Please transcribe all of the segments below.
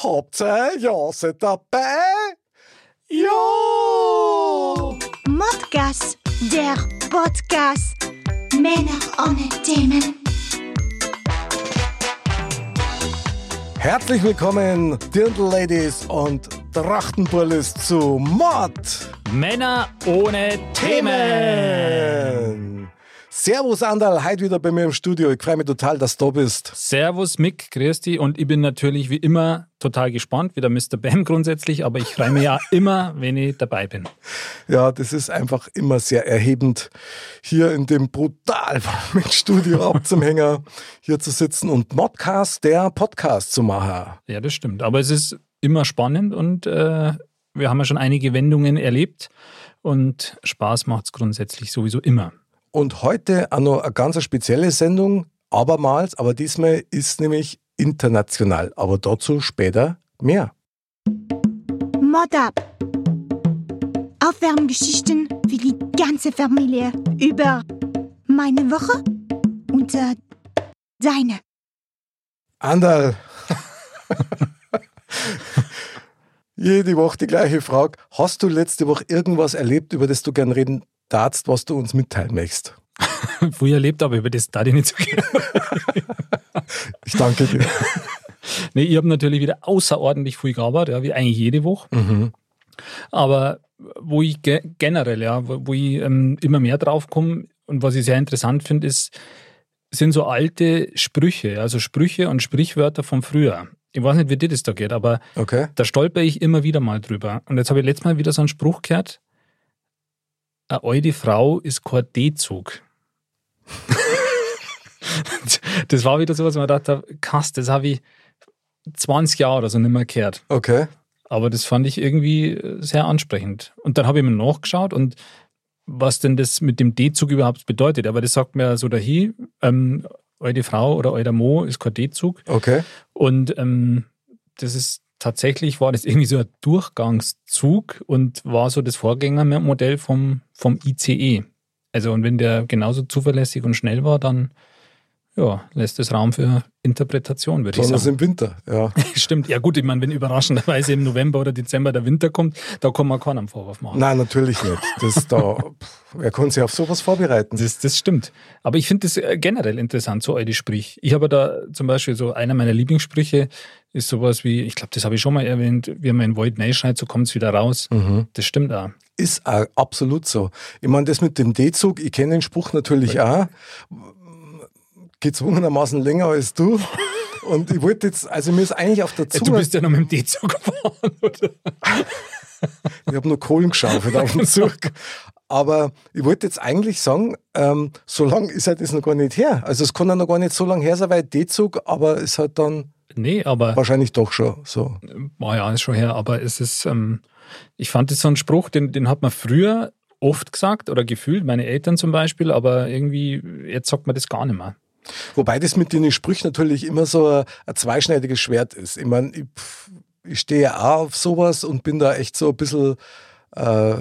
Habt ihr ja seid dabei? Ja! Modcast, der Podcast. Männer ohne Themen. Herzlich willkommen, Dirndl-Ladies und Trachtenbullis zu Mod. Männer ohne Themen. Servus Andal, heute wieder bei mir im Studio. Ich freue mich total, dass du da bist. Servus Mick, grüß dich und ich bin natürlich wie immer total gespannt, wie der Mr. Bam grundsätzlich, aber ich freue mich ja immer, wenn ich dabei bin. Ja, das ist einfach immer sehr erhebend, hier in dem brutal warmen Studio abzumhänger, hier zu sitzen und Modcast, der Podcast zu machen. Ja, das stimmt. Aber es ist immer spannend und äh, wir haben ja schon einige Wendungen erlebt und Spaß macht es grundsätzlich sowieso immer. Und heute auch noch eine ganz spezielle Sendung, abermals, aber diesmal ist nämlich international. Aber dazu später mehr. Mod ab. Aufwärmgeschichten für die ganze Familie über meine Woche und äh, deine. Anderl. Jede Woche die gleiche Frage. Hast du letzte Woche irgendwas erlebt, über das du gern reden darfst, was du uns mitteilen möchtest? Früher erlebt, aber über das da ich nicht so gerne. ich danke dir. nee, ich habe natürlich wieder außerordentlich viel gearbeitet, ja, wie eigentlich jede Woche. Mhm. Aber wo ich ge generell, ja, wo, wo ich ähm, immer mehr drauf komme und was ich sehr interessant finde, ist, sind so alte Sprüche, also Sprüche und Sprichwörter von früher. Ich weiß nicht, wie dir das da geht, aber okay. da stolper ich immer wieder mal drüber. Und jetzt habe ich letztes Mal wieder so einen Spruch gehört, eine alte Frau ist kein D-Zug. das war wieder so, was man dachte, krass, das habe ich 20 Jahre oder so nicht mehr gehört. Okay. Aber das fand ich irgendwie sehr ansprechend. Und dann habe ich mir nachgeschaut und was denn das mit dem D-Zug überhaupt bedeutet. Aber das sagt mir so dahin, ähm, eure Frau oder euer Mo ist kein D-Zug. Okay. Und ähm, das ist tatsächlich, war das irgendwie so ein Durchgangszug und war so das Vorgängermodell vom, vom ICE. Also und wenn der genauso zuverlässig und schnell war, dann ja, lässt es Raum für Interpretation, würde ich sagen. Besonders im Winter, ja. Stimmt, ja gut, ich meine, wenn überraschenderweise im November oder Dezember der Winter kommt, da kann man keinen Vorwurf machen. Nein, natürlich nicht. Das da, wer kann sich auf sowas vorbereiten? Das, das stimmt. Aber ich finde das äh, generell interessant, so alte Sprich. Ich habe da zum Beispiel so, einer meiner Lieblingssprüche ist sowas wie, ich glaube, das habe ich schon mal erwähnt, wie man in Wald schreit, so kommt es wieder raus. Mhm. Das stimmt auch. Ist auch absolut so. Ich meine, das mit dem D-Zug, ich kenne den Spruch natürlich ja. auch gezwungenermaßen länger als du. Und ich wollte jetzt, also mir ist eigentlich auf der Zunge. Du bist ja noch mit dem D-Zug gefahren, oder? ich habe nur Kohlen geschaufelt auf dem Zug. Aber ich wollte jetzt eigentlich sagen, ähm, so lang ist halt das noch gar nicht her. Also es kann ja noch gar nicht so lange her sein, weil D-Zug, aber es hat dann nee, aber wahrscheinlich doch schon so. War ja, ist schon her, aber es ist, ähm, ich fand das so ein Spruch, den, den hat man früher oft gesagt oder gefühlt, meine Eltern zum Beispiel, aber irgendwie, jetzt sagt man das gar nicht mehr. Wobei das mit den Sprüchen natürlich immer so ein, ein zweischneidiges Schwert ist. Ich meine, ich, ich stehe ja auch auf sowas und bin da echt so ein bisschen äh,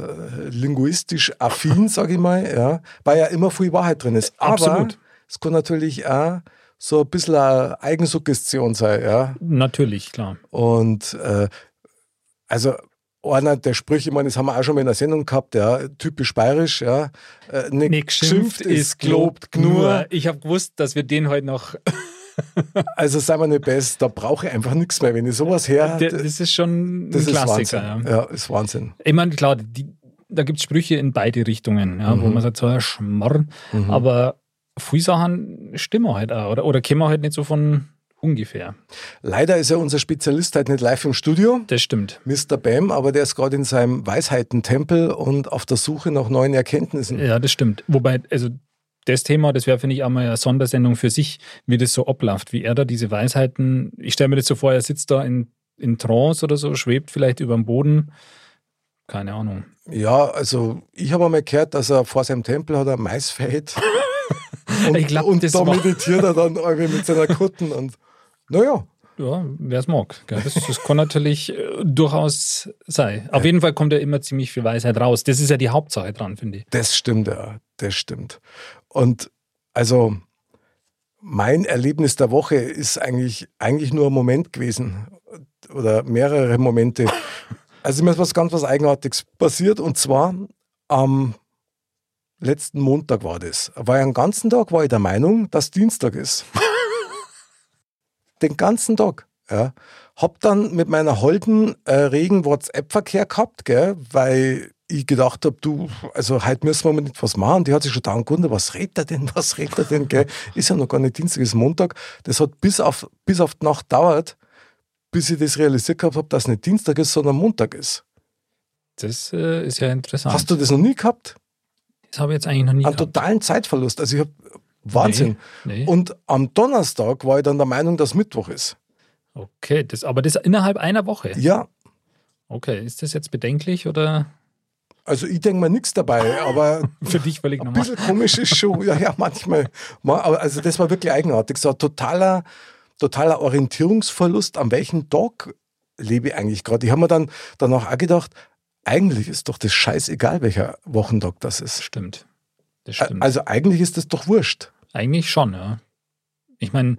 linguistisch affin, sage ich mal, ja, weil ja immer viel Wahrheit drin ist. Aber Absolut. es kann natürlich auch so ein bisschen eine Eigensuggestion sein, ja. Natürlich, klar. Und äh, also einer der Sprüche, ich meine, das haben wir auch schon mal in der Sendung gehabt, ja, typisch bayerisch, ja. Äh, nicht, nicht geschimpft ist gelobt nur. Ich habe gewusst, dass wir den heute noch. also seien wir nicht best, da brauche ich einfach nichts mehr. Wenn ich sowas her. Das ist schon das ein Klassiker. Ist ja. ja, ist Wahnsinn. Ich meine, klar, die, da gibt es Sprüche in beide Richtungen, ja, mhm. wo man sagt, so ein Schmarrn. Mhm. Aber viele Sachen stimmen halt auch, oder, oder kommen halt nicht so von ungefähr. Leider ist ja unser Spezialist halt nicht live im Studio. Das stimmt. Mr. Bam, aber der ist gerade in seinem Weisheitentempel und auf der Suche nach neuen Erkenntnissen. Ja, das stimmt. Wobei, also das Thema, das wäre, finde ich, einmal eine Sondersendung für sich, wie das so abläuft, wie er da diese Weisheiten, ich stelle mir das so vor, er sitzt da in, in Trance oder so, schwebt vielleicht über dem Boden. Keine Ahnung. Ja, also ich habe einmal gehört, dass er vor seinem Tempel hat ein Maisfeld. und, ich glaub, und da meditiert er dann irgendwie mit seiner Kutten und naja. Ja, wer es mag. Das, das kann natürlich äh, durchaus sein. Auf jeden Fall kommt ja immer ziemlich viel Weisheit raus. Das ist ja die Hauptsache dran, finde ich. Das stimmt, ja. Das stimmt. Und also mein Erlebnis der Woche ist eigentlich, eigentlich nur ein Moment gewesen. oder mehrere Momente. Also mir ist was ganz was Eigenartiges passiert und zwar am letzten Montag war das. War ja den ganzen Tag war ich der Meinung, dass Dienstag ist. Den ganzen Tag. Ja. Hab dann mit meiner Holden äh, regen WhatsApp-Verkehr gehabt, gell, weil ich gedacht habe, du, also heute müssen wir mal nicht was machen. Die hat sich schon da gewundert, was redet er denn, was redet er denn, gell? Ist ja noch gar nicht Dienstag, ist Montag. Das hat bis auf, bis auf die Nacht dauert, bis ich das realisiert gehabt habe, dass es nicht Dienstag ist, sondern Montag ist. Das äh, ist ja interessant. Hast du das noch nie gehabt? Das habe ich jetzt eigentlich noch nie Einen gehabt. totalen Zeitverlust. Also ich habe Wahnsinn. Nee, nee. Und am Donnerstag war ich dann der Meinung, dass Mittwoch ist. Okay, das, aber das innerhalb einer Woche. Ja, Okay, ist das jetzt bedenklich oder also ich denke mir nichts dabei, aber für dich völlig ein normal? bisschen komisch ist schon, ja, ja, manchmal. Also das war wirklich eigenartig. So ein totaler, totaler Orientierungsverlust, an welchem Tag lebe ich eigentlich gerade. Ich habe mir dann danach auch gedacht, eigentlich ist doch das scheißegal, welcher Wochentag das ist. Stimmt. Das stimmt. Also eigentlich ist das doch wurscht. Eigentlich schon, ja. Ich meine,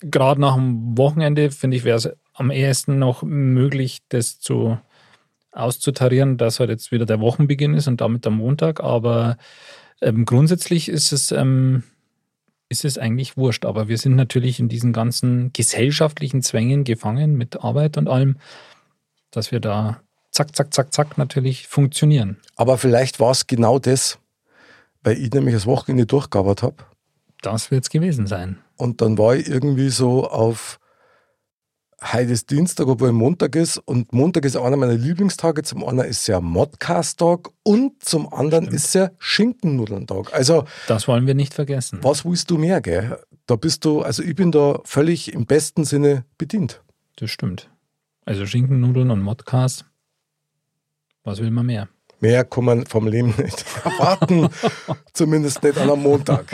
gerade nach dem Wochenende, finde ich, wäre es am ehesten noch möglich, das zu auszutarieren, dass halt jetzt wieder der Wochenbeginn ist und damit der Montag. Aber ähm, grundsätzlich ist es, ähm, ist es eigentlich wurscht. Aber wir sind natürlich in diesen ganzen gesellschaftlichen Zwängen gefangen mit Arbeit und allem, dass wir da zack, zack, zack, zack natürlich funktionieren. Aber vielleicht war es genau das, weil ich nämlich das Wochenende durchgearbeitet habe. Das wird es gewesen sein. Und dann war ich irgendwie so auf heute ist Dienstag, obwohl Montag ist. Und Montag ist einer meiner Lieblingstage. Zum einen ist ja Modcast-Tag und zum anderen Stimmt. ist ja Schinkennudeln-Tag. Also, Das wollen wir nicht vergessen. was willst du mehr, gell? Da bist du, also ich bin da völlig im besten Sinne bedient. Das stimmt. Also Schinkennudeln und Modcast. Was will man mehr? Mehr kann man vom Leben nicht erwarten. Zumindest nicht an einem Montag.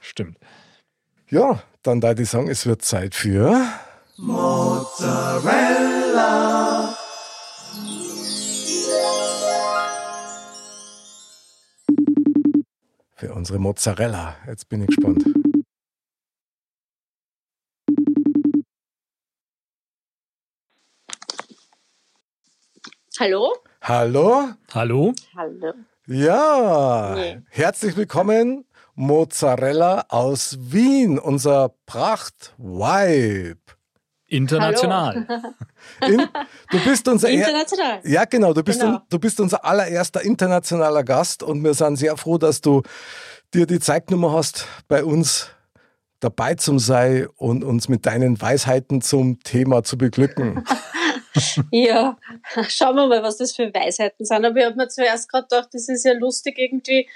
Stimmt. Ja, dann da ich sagen, es wird Zeit für für unsere Mozzarella. Jetzt bin ich gespannt. Hallo? Hallo? Hallo? Hallo. Ja, Nee. herzlich willkommen, Mozzarella aus Wien, unser Pracht-Vibe. International. In- Du bist unser er International. ja genau, du bist, Genau. un- du bist unser allererster internationaler Gast und wir sind sehr froh, dass du dir die Zeitnummer hast, bei uns dabei zu sein und uns mit deinen Weisheiten zum Thema zu beglücken. Ja, schauen wir mal, was das für Weisheiten sind. Aber ich habe mir zuerst gerade gedacht, das ist ja lustig irgendwie.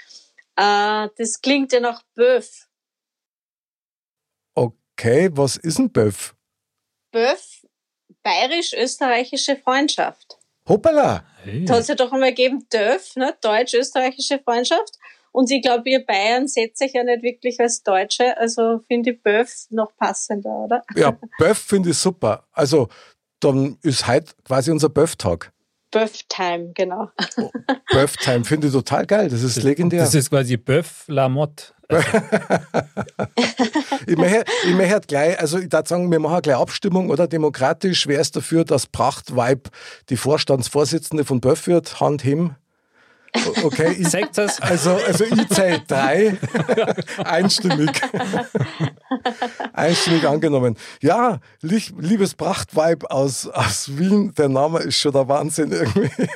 Äh, das klingt ja nach Böf. Okay, was ist ein Böff? Böf, bayerisch-österreichische Freundschaft. Hoppala! Hey. Da hat es ja doch einmal gegeben, Döf, ne? deutsch-österreichische Freundschaft. Und ich glaube, ihr Bayern setzt sich ja nicht wirklich als Deutsche, also finde ich Böf noch passender, oder? Ja, Böff finde ich super. Also, dann ist heute quasi unser Böff-Tag. Böf-Time, genau. Böff-Time finde ich total geil. Das ist legendär. Das ist quasi Bœuf la Motte. ich möchte, ich möchte gleich, also ich darf sagen, wir machen gleich Abstimmung, oder? Demokratisch, wer ist dafür, dass Prachtweib die Vorstandsvorsitzende von Böff wird? Hand heben. Okay, ich, Sagt das? also, also ich zähle drei. Einstimmig. Einstimmig angenommen. Ja, lieb, liebes Prachtweib aus, aus Wien, der Name ist schon der Wahnsinn irgendwie.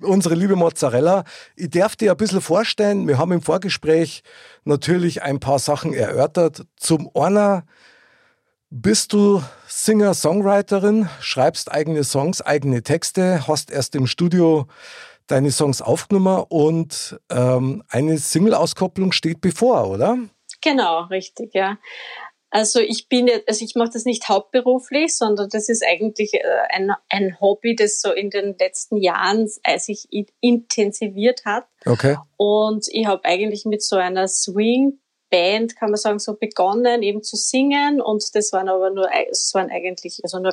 Unsere liebe Mozzarella. Ich darf dir ein bisschen vorstellen, wir haben im Vorgespräch natürlich ein paar Sachen erörtert. Zum einer bist du Singer, Songwriterin, schreibst eigene Songs, eigene Texte, hast erst im Studio deine Songs aufgenommen und ähm, eine Single-Auskopplung steht bevor, oder? Genau, richtig, ja. Also ich bin jetzt, also ich mache das nicht hauptberuflich, sondern das ist eigentlich äh, ein, ein Hobby, das so in den letzten Jahren sich in- intensiviert hat. Okay. Und ich habe eigentlich mit so einer Swing-Band, kann man sagen, so begonnen, eben zu singen. Und das waren aber nur, es waren eigentlich also nur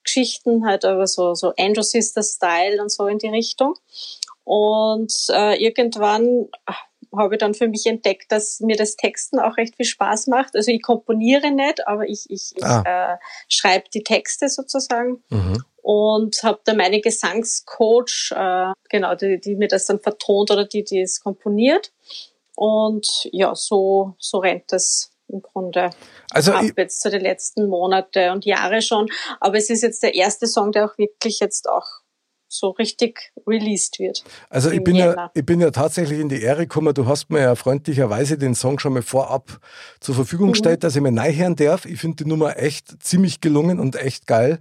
Cover-Geschichten, halt aber so, so Andrew Sister-Style und so in die Richtung. Und äh, irgendwann habe ich dann für mich entdeckt, dass mir das Texten auch recht viel Spaß macht. Also ich komponiere nicht, aber ich, ich, ah. ich äh, schreibe die Texte sozusagen. Mhm. Und habe da meine Gesangscoach, äh, genau, die, die mir das dann vertont oder die, die es komponiert. Und ja, so, so rennt das im Grunde also ab jetzt zu den letzten Monate und Jahre schon. Aber es ist jetzt der erste Song, der auch wirklich jetzt auch so richtig released wird. Also ich bin, ja, ich bin ja tatsächlich in die Ehre gekommen. Du hast mir ja freundlicherweise den Song schon mal vorab zur Verfügung mhm. gestellt, dass ich mir hören darf. Ich finde die Nummer echt ziemlich gelungen und echt geil.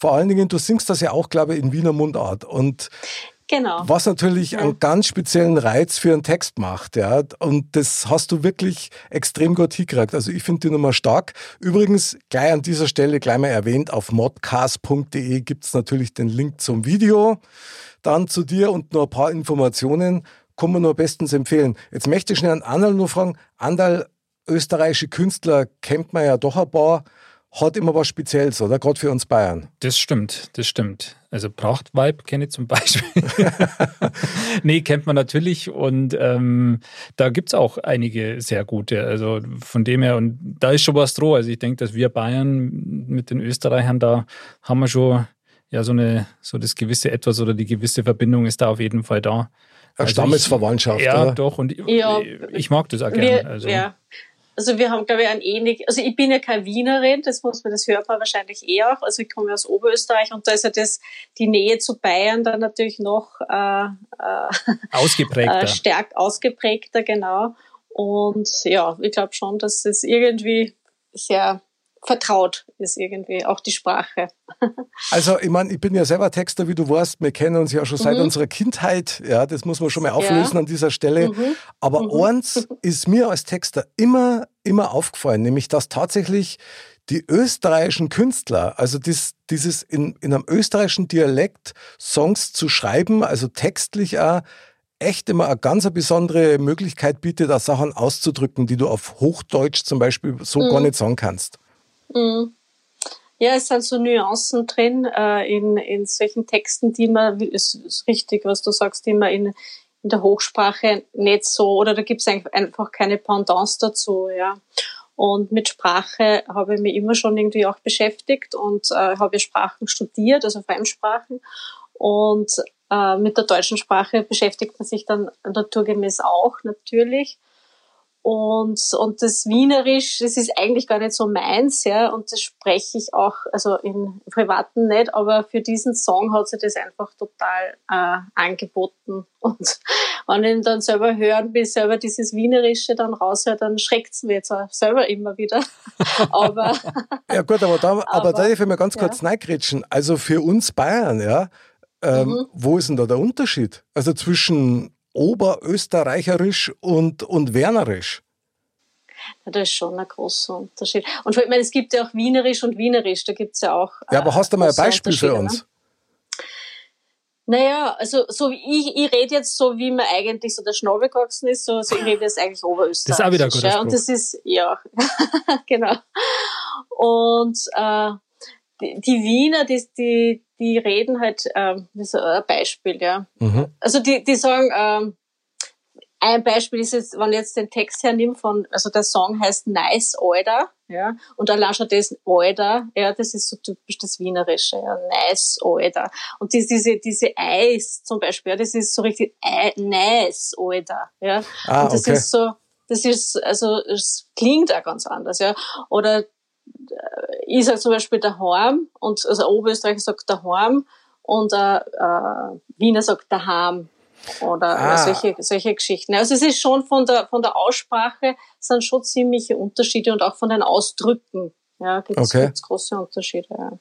Vor allen Dingen, du singst das ja auch, glaube ich, in Wiener Mundart. Und Genau. Was natürlich ja. einen ganz speziellen Reiz für einen Text macht, ja. Und das hast du wirklich extrem gut hingekriegt. Also ich finde die Nummer stark. Übrigens, gleich an dieser Stelle gleich mal erwähnt, auf modcast.de gibt es natürlich den Link zum Video. Dann zu dir und noch ein paar Informationen. Kann man nur bestens empfehlen. Jetzt möchte ich schnell an Andal nur fragen. Andal, österreichische Künstler kennt man ja doch ein paar hat immer was Spezielles, oder? Gerade für uns Bayern. Das stimmt, das stimmt. Also Prachtweib kenne ich zum Beispiel. nee, kennt man natürlich und ähm, da gibt es auch einige sehr gute. Also von dem her, und da ist schon was droh. Also ich denke, dass wir Bayern mit den Österreichern, da haben wir schon ja so eine, so das gewisse Etwas oder die gewisse Verbindung ist da auf jeden Fall da. Also Stammesverwandtschaft. Ich, ja, oder? doch. Und ja, ich, ich mag das auch gerne. Also. Ja. Also wir haben, glaube ich, ein ähnlich, also ich bin ja keine Wienerin, das muss man, das hört man wahrscheinlich eh auch. Also ich komme aus Oberösterreich und da ist ja das, die Nähe zu Bayern dann natürlich noch äh, äh, ausgeprägter. Äh, stärk ausgeprägter, genau. Und ja, ich glaube schon, dass es irgendwie sehr vertraut ist irgendwie, auch die Sprache. Also, ich meine, ich bin ja selber Texter, wie du weißt. Wir kennen uns ja schon seit mhm. unserer Kindheit. Ja, das muss man schon mal auflösen ja. an dieser Stelle. Mhm. Aber mhm. eins ist mir als Texter immer, immer aufgefallen, nämlich, dass tatsächlich die österreichischen Künstler, also dies, dieses in, in einem österreichischen Dialekt Songs zu schreiben, also textlich auch, echt immer eine ganz besondere Möglichkeit bietet, da Sachen auszudrücken, die du auf Hochdeutsch zum Beispiel so mhm. gar nicht sagen kannst. Mhm. Ja, es sind so Nuancen drin äh, in, in solchen Texten, die man, ist, ist richtig, was du sagst, die man in, in der Hochsprache nicht so, oder da gibt es einfach keine Pendants dazu, ja. Und mit Sprache habe ich mich immer schon irgendwie auch beschäftigt und äh, habe Sprachen studiert, also Fremdsprachen. Und äh, mit der deutschen Sprache beschäftigt man sich dann naturgemäß auch natürlich. Und, und das Wienerisch, das ist eigentlich gar nicht so meins, ja, und das spreche ich auch, also im Privaten nicht, aber für diesen Song hat sich das einfach total äh, angeboten. Und wenn ich ihn dann selber hören, bis selber dieses Wienerische dann raushört, dann schreckt es mir jetzt auch selber immer wieder. aber. ja, gut, aber da, aber, aber da darf ich mal ganz kurz ja. reingrätschen. Also für uns Bayern, ja, ähm, mhm. wo ist denn da der Unterschied? Also zwischen Oberösterreicherisch und, und Wernerisch? Ja, das ist schon ein großer Unterschied. Und ich meine, es gibt ja auch Wienerisch und Wienerisch, da gibt es ja auch. Ja, aber hast du mal ein Beispiel für uns? Ne? Naja, also so wie ich, ich rede jetzt so, wie man eigentlich so der Schnabel gewachsen ist, so, so ich rede jetzt eigentlich Oberösterreich. Das ist auch wieder gut. Ja, und das ist, ja, genau. Und äh, die, die Wiener, die, die, die reden halt, ähm, das ist ein Beispiel, ja. Mhm. Also die, die sagen, ähm, ein Beispiel ist jetzt, wenn ich jetzt den Text hernimmt von, also der Song heißt Nice Alter, ja, und allein schon das Alter, ja, das ist so typisch das Wienerische, ja, Nice Alter. Und diese, diese, diese Eis zum Beispiel, ja, das ist so richtig Nice Alter, ja. Ah, und das okay. ist so, das ist, also, es klingt auch ganz anders, ja. Oder ich sage zum Beispiel daheim und also Oberösterreicher sagt daheim und äh, äh, Wiener sagt daheim oder ah. solche, solche Geschichten. Also es ist schon von der, von der Aussprache sind schon ziemliche Unterschiede und auch von den Ausdrücken. Ja, gibt es okay. große Unterschiede. Ja.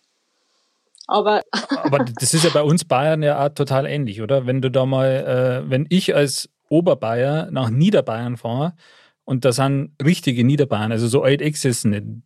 Aber, Aber das ist ja bei uns Bayern ja auch total ähnlich, oder? Wenn du da mal, äh, wenn ich als Oberbayer nach Niederbayern fahre und da sind richtige Niederbayern, also so alt existent,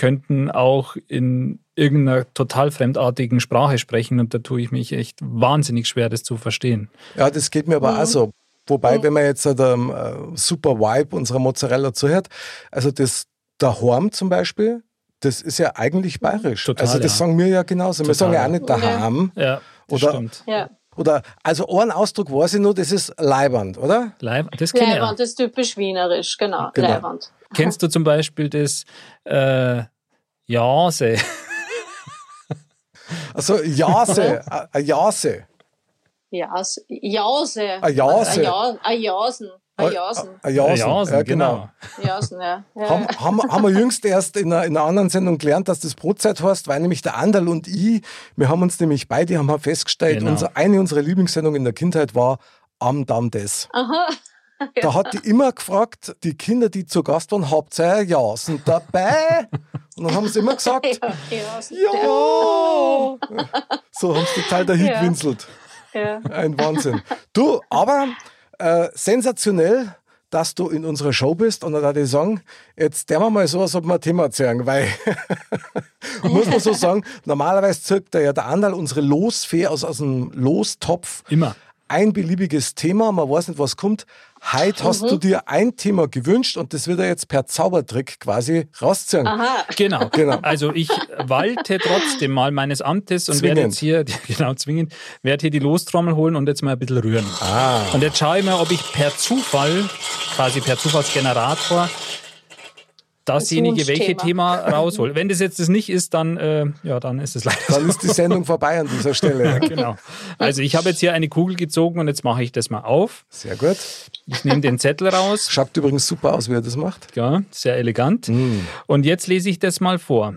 könnten auch in irgendeiner total fremdartigen Sprache sprechen und da tue ich mich echt wahnsinnig schwer, das zu verstehen. Ja, das geht mir aber mhm. auch so. Wobei, mhm. wenn man jetzt der äh, super Vibe unserer Mozzarella zuhört, also das daheim zum Beispiel, das ist ja eigentlich bayerisch. Total, also das ja. sagen wir ja genauso. Total. Wir sagen ja auch nicht daheim. Ja, oder, stimmt. Ja. oder also einen Ausdruck weiß ich nur, das ist Leiband, oder? Leib, das. Leiband ist typisch wienerisch, genau. Genau. Leiband. Kennst du zum Beispiel das äh, Jase? Also Jase, a- a Jase. Jas, Jause. A Jase. A Ja- a Jasen. A Jasen. A Jasen, ja, genau. Jasen, ja. ja. Haben, haben, wir- haben wir jüngst erst in einer, in einer anderen Sendung gelernt, dass das Brotzeit heißt, weil nämlich der Anderl und ich, wir haben uns nämlich beide haben festgestellt, Genau. unser, eine unserer Lieblingssendungen in der Kindheit war Am Dam des. Aha. Da hat die immer gefragt, die Kinder, die zu Gast waren, habt ihr ein Jasen dabei? Und dann haben sie immer gesagt, Ja, ja. So haben sie total dahin Ja. Ein Wahnsinn. Du, aber äh, sensationell, dass du in unserer Show bist. Und da würde ich sagen, jetzt der wir mal sowas auf ein Thema erzählen, weil, muss man so sagen, normalerweise zirkt ja der Anderl unsere Losfee aus, aus dem Lostopf. Immer. Ein beliebiges Thema, man weiß nicht, was kommt. Heute hast du dir ein Thema gewünscht und das wird er jetzt per Zaubertrick quasi rausziehen. Aha. Genau. Genau. Also ich walte trotzdem mal meines Amtes und Zwingend. werde jetzt hier, genau zwingend, werde hier die Lostrommel holen und jetzt mal ein bisschen rühren. Ah. Und jetzt schaue ich mal, ob ich per Zufall, quasi per Zufallsgenerator, dasjenige, welche. Thema raushole. Wenn das jetzt das nicht ist, dann, äh, ja, dann ist es leider so. Dann ist die Sendung vorbei an dieser Stelle. Genau. Also ich habe jetzt hier eine Kugel gezogen und jetzt mache ich das mal auf. Sehr gut. Ich nehme den Zettel raus. Schaut übrigens super aus, wie er das macht. Ja, sehr elegant. Und jetzt lese ich das mal vor.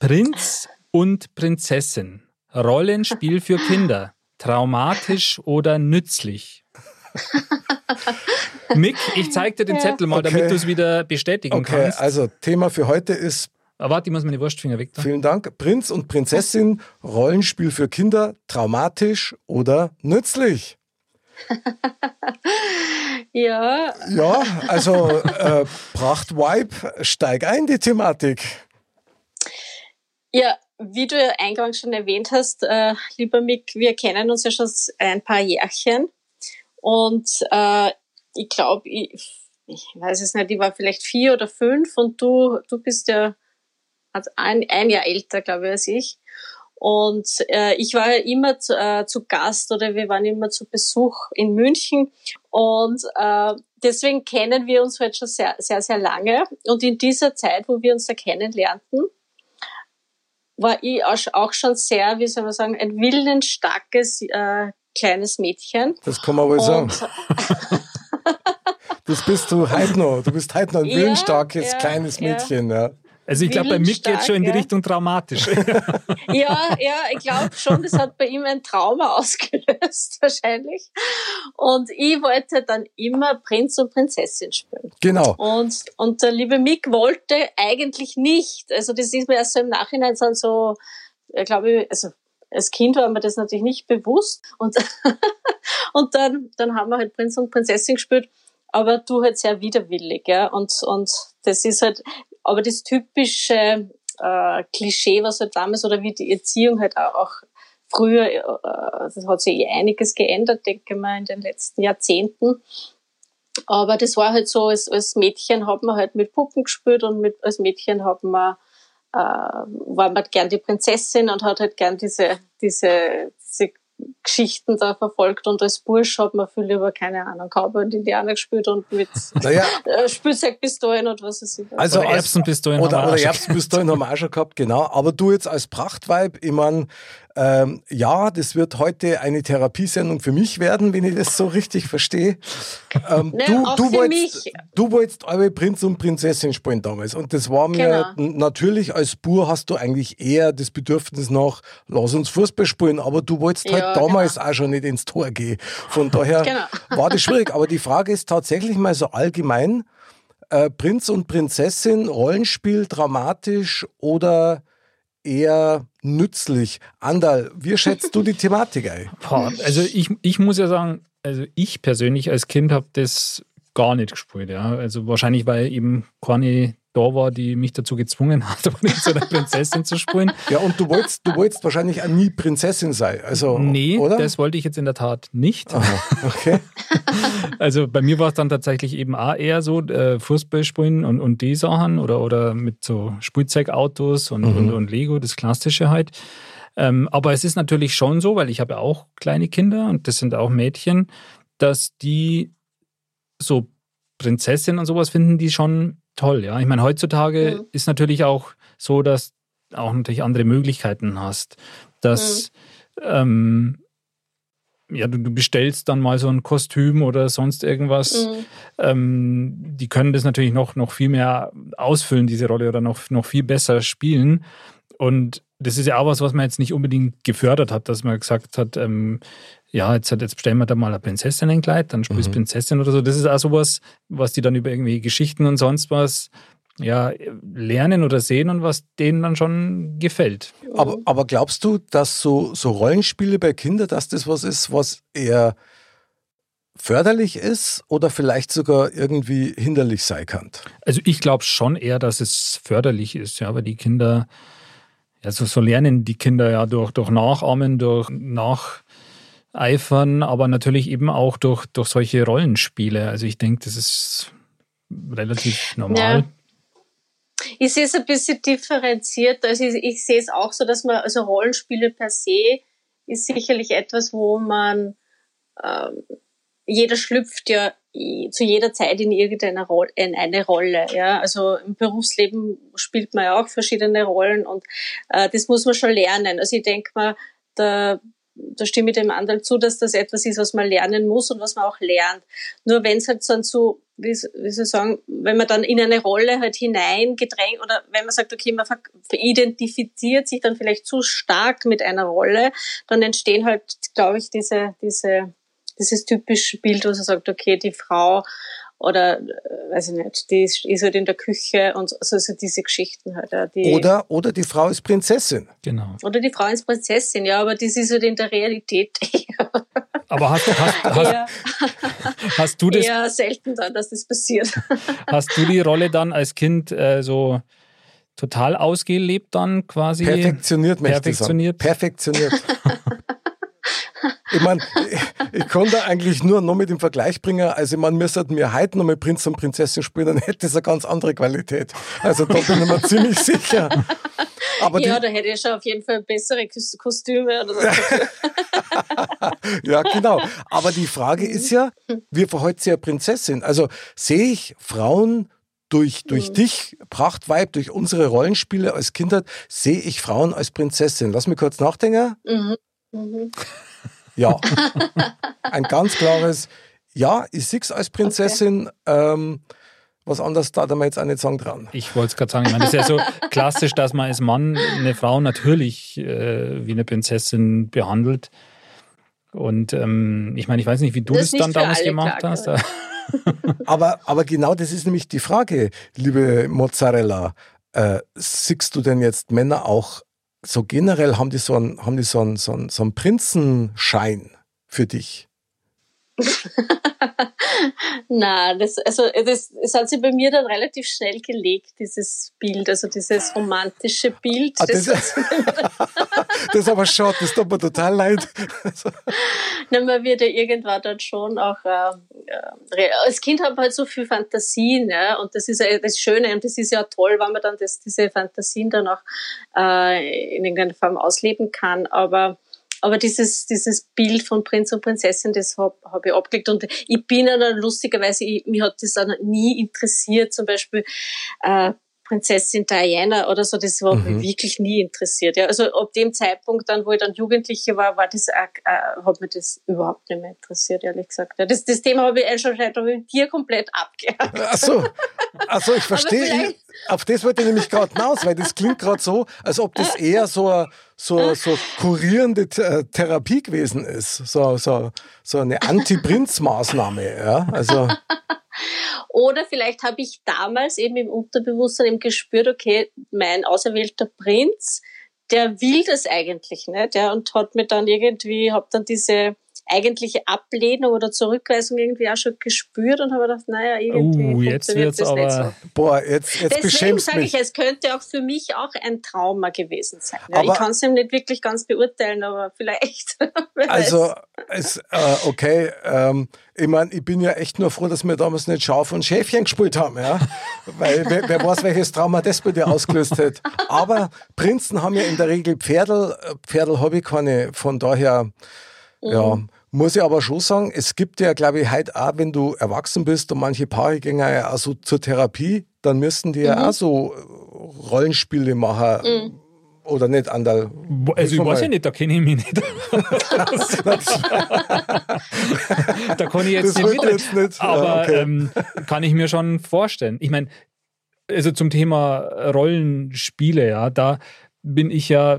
Prinz und Prinzessin. Rollenspiel für Kinder. Traumatisch oder nützlich? Mick, ich zeig dir den Zettel mal, Okay. damit du es wieder bestätigen Okay, kannst. also Thema für heute ist Aber warte, ich muss meine Wurstfinger weg. Da. Vielen Dank. Prinz und Prinzessin, Rollenspiel für Kinder, traumatisch oder nützlich? Ja, Ja, also äh, Pracht-Vibe, steig ein, die Thematik. ja, wie du ja eingangs schon erwähnt hast, äh, lieber Mick, wir kennen uns ja schon ein paar Jährchen. Und äh, ich glaube, ich, ich weiß es nicht, ich war vielleicht vier oder fünf und du, du bist ja also ein, ein Jahr älter, glaube ich, als ich. Und äh, ich war ja immer zu, äh, zu Gast oder wir waren immer zu Besuch in München. Und äh, deswegen kennen wir uns heute schon sehr, sehr, sehr lange. Und in dieser Zeit, wo wir uns da kennenlernten, war ich auch schon sehr, wie soll man sagen, ein willensstarkes äh, kleines Mädchen. Das kann man wohl sagen. Das bist du heute noch. Du bist heute noch ein Ja, willensstarkes ja, kleines ja. Mädchen. Ja. Also ich glaube, bei Mick geht schon in die. Richtung traumatisch. ja, ja, ich glaube schon, das hat bei ihm ein Trauma ausgelöst, wahrscheinlich. Und ich wollte dann immer Prinz und Prinzessin spielen. Genau. Und, und der liebe Mick wollte eigentlich nicht. Also das ist mir erst so im Nachhinein dann so, ich glaube, also als Kind war mir das natürlich nicht bewusst. Und, und dann, dann haben wir halt Prinz und Prinzessin gespielt, aber du halt sehr widerwillig, ja. Und, und das ist halt, aber das typische äh, Klischee, was halt damals oder wie die Erziehung halt auch, auch früher, äh, das hat sich eh einiges geändert, denke ich mal, in den letzten Jahrzehnten. Aber das war halt so, als, als Mädchen hat man halt mit Puppen gespielt und mit, als Mädchen hat man, äh, war man gern die Prinzessin und hat halt gern diese, diese, diese Geschichten da verfolgt und als Bursch hat man viel über, keine Ahnung, Cowboy und Indianer gespielt und mit Naja, äh, Spielzeugpistolen und was weiß ich. also Erbsenpistolen Oder, oder Erbsenpistolen haben wir auch schon gehabt, genau. Aber du jetzt als Prachtweib, ich meine, ähm, ja, das wird heute eine Therapiesendung für mich werden, wenn ich das so richtig verstehe. Ähm, Ne, du, du, wolltest, du wolltest eure Prinz und Prinzessin spielen damals. Und das war mir Genau. natürlich als Bur hast du eigentlich eher das Bedürfnis nach, lass uns Fußball spielen, aber du wolltest Ja, halt damals auch schon nicht ins Tor gehen. Von daher Genau. war das schwierig. Aber die Frage ist tatsächlich mal so allgemein, äh, Prinz und Prinzessin, Rollenspiel, dramatisch oder eher nützlich? Andal, wie schätzt du die Thematik ein? Also ich, ich muss ja sagen, also ich persönlich als Kind habe das gar nicht gespielt. Ja. Also wahrscheinlich, weil eben keine da war, die mich dazu gezwungen hat, so einer Prinzessin zu spielen. Ja, und du wolltest, du wolltest wahrscheinlich auch nie Prinzessin sein. Also, Nee, oder? das wollte ich jetzt in der Tat nicht. Aha, okay. Also bei mir war es dann tatsächlich eben auch eher so äh, Fußball spielen und, und die Sachen oder, oder mit so Spielzeugautos und, Mhm. und, und Lego, das Klassische halt. Ähm, aber es ist natürlich schon so, weil ich habe ja auch kleine Kinder und das sind auch Mädchen, dass die so Prinzessin und sowas finden die schon toll. Ja, ich meine, heutzutage mhm. ist natürlich auch so, dass auch natürlich andere Möglichkeiten hast, dass mhm. ähm, ja, du, du, bestellst dann mal so ein Kostüm oder sonst irgendwas. Mhm. Ähm, die können das natürlich noch, noch viel mehr ausfüllen, diese Rolle, oder noch, noch viel besser spielen. Und das ist ja auch was, was man jetzt nicht unbedingt gefördert hat, dass man gesagt hat, ähm, ja, jetzt, jetzt bestellen wir da mal eine Prinzessin ein Kleid, dann spielst mhm. Prinzessin oder so. Das ist auch sowas, was die dann über irgendwie Geschichten und sonst was ja, lernen oder sehen und was denen dann schon gefällt. Aber, aber glaubst du, dass so, so Rollenspiele bei Kindern, dass das was ist, was eher förderlich ist oder vielleicht sogar irgendwie hinderlich sein kann? Also ich glaube schon eher, dass es förderlich ist, ja, weil die Kinder, ja, so, lernen die Kinder ja durch, durch Nachahmen, durch Nacheifern, aber natürlich eben auch durch, durch solche Rollenspiele. Also ich denke, das ist relativ normal. Ja. Ich sehe es ein bisschen differenziert. Also ich, ich sehe es auch so, dass man, also Rollenspiele per se ist sicherlich etwas, wo man, ähm, jeder schlüpft ja zu jeder Zeit in irgendeine Rolle, in eine Rolle. Ja, also im Berufsleben spielt man ja auch verschiedene Rollen und äh, das muss man schon lernen. Also ich denke mal, da da stimme ich dem anderen zu, dass das etwas ist, was man lernen muss und was man auch lernt. Nur wenn es halt dann so, wie, wie Sie sagen, wenn man dann in eine Rolle halt hineingedrängt oder wenn man sagt, okay, man identifiziert sich dann vielleicht zu stark mit einer Rolle, dann entstehen halt, glaube ich, diese, diese, dieses typische Bild, wo man sagt, okay, die Frau oder äh, weiß ich nicht, die ist, ist halt in der Küche und so, so diese Geschichten halt. Die, oder, oder die Frau ist Prinzessin. Genau. Oder die Frau ist Prinzessin, ja, aber das ist halt in der Realität. aber hast, hast, hast, eher, hast du das? Eher selten dann, dass das passiert. hast du die Rolle dann als Kind äh, so total ausgelebt dann quasi? Perfektioniert, möchte Perfektioniert. Ich sagen. Perfektioniert. Ich meine, ich, ich kann da eigentlich nur noch mit dem Vergleich bringen. Also, ich meine, wir sollten mir heute noch mal Prinz und Prinzessin spielen, dann hätte es eine ganz andere Qualität. Also, da bin ich mir ziemlich sicher. Aber ja, da hätte ich schon auf jeden Fall bessere Kostüme oder so. ja, genau. Aber die Frage ist ja, wie verhält eine Prinzessin? Also, sehe ich Frauen durch, durch mhm. dich, Prachtweib, durch unsere Rollenspiele als Kindheit, sehe ich Frauen als Prinzessin. Lass mich kurz nachdenken. Mhm. Mhm. Ja. Ein ganz klares Ja, ich sehe es als Prinzessin. Okay. Ähm, was anderes da man jetzt auch nicht sagen dran. Ich wollte es gerade sagen, ich meine, das ist ja so klassisch, dass man als Mann eine Frau natürlich äh, wie eine Prinzessin behandelt. Und ähm, ich meine, ich weiß nicht, wie du das, das dann damals gemacht klar, hast. aber, aber genau das ist nämlich die Frage, liebe Mozzarella. Äh, siehst du denn jetzt Männer auch so generell haben die so einen, haben die so einen, so einen, so einen Prinzenschein für dich? Na, das, also das, das hat sich bei mir dann relativ schnell gelegt, dieses Bild, also dieses romantische Bild. Ah, das, das, das ist aber schade, das tut mir total leid. Na, man wird ja irgendwann dann schon auch, äh, äh, als Kind hat man halt so viel Fantasien, ja, und das ist ja das Schöne und das ist ja toll, wenn man dann das, diese Fantasien dann auch äh, in irgendeiner Form ausleben kann, aber aber dieses, dieses Bild von Prinz und Prinzessin, das habe hab ich abgelegt. Und ich bin dann lustigerweise, ich, mich hat das dann nie interessiert, zum Beispiel äh, Prinzessin Diana oder so, das war mhm. mich wirklich nie interessiert. Ja, also ab dem Zeitpunkt dann, wo ich dann Jugendliche war, war das, äh, hat mich das überhaupt nicht mehr interessiert, ehrlich gesagt. Ja, das, das Thema habe ich schon seit dir komplett abgehakt. Ach so, Ach so ich verstehe. Auf das wollte ich nämlich gerade hinaus, weil das klingt gerade so, als ob das eher so eine so, so kurierende äh, Therapie gewesen ist. So, so, so eine Anti-Prinz-Maßnahme. Ja? Also. Oder vielleicht habe ich damals eben im Unterbewusstsein eben gespürt, okay, mein auserwählter Prinz, der will das eigentlich nicht, ja, und hat mir dann irgendwie, habe dann diese eigentliche Ablehnung oder Zurückweisung irgendwie auch schon gespürt und habe gedacht, naja, irgendwie uh, jetzt wird's das aber, nicht so. Boah, jetzt, jetzt Deswegen sage ich, es könnte auch für mich auch ein Trauma gewesen sein. Ja, ich kann es ihm nicht wirklich ganz beurteilen, aber vielleicht. also, es, äh, okay, ähm, ich meine, ich bin ja echt nur froh, dass wir damals nicht Schaf und Schäfchen gespielt haben, ja. Weil wer, wer weiß, welches Trauma das bei dir ausgelöst hat. Aber Prinzen haben ja in der Regel Pferdel. Pferdel habe ich keine, von daher, mhm. Muss ich aber schon sagen, es gibt ja, glaube ich, heute auch, wenn du erwachsen bist und manche Paare gehen ja auch so zur Therapie, dann müssten die mhm. ja auch so Rollenspiele machen. Mhm oder nicht an der. Also, ich weiß ja nicht, da kenne ich mich nicht. da kann ich jetzt das nicht, jetzt nicht. Aber ja, okay. ähm, kann ich mir schon vorstellen. Ich meine, also zum Thema Rollenspiele, ja, da bin ich ja,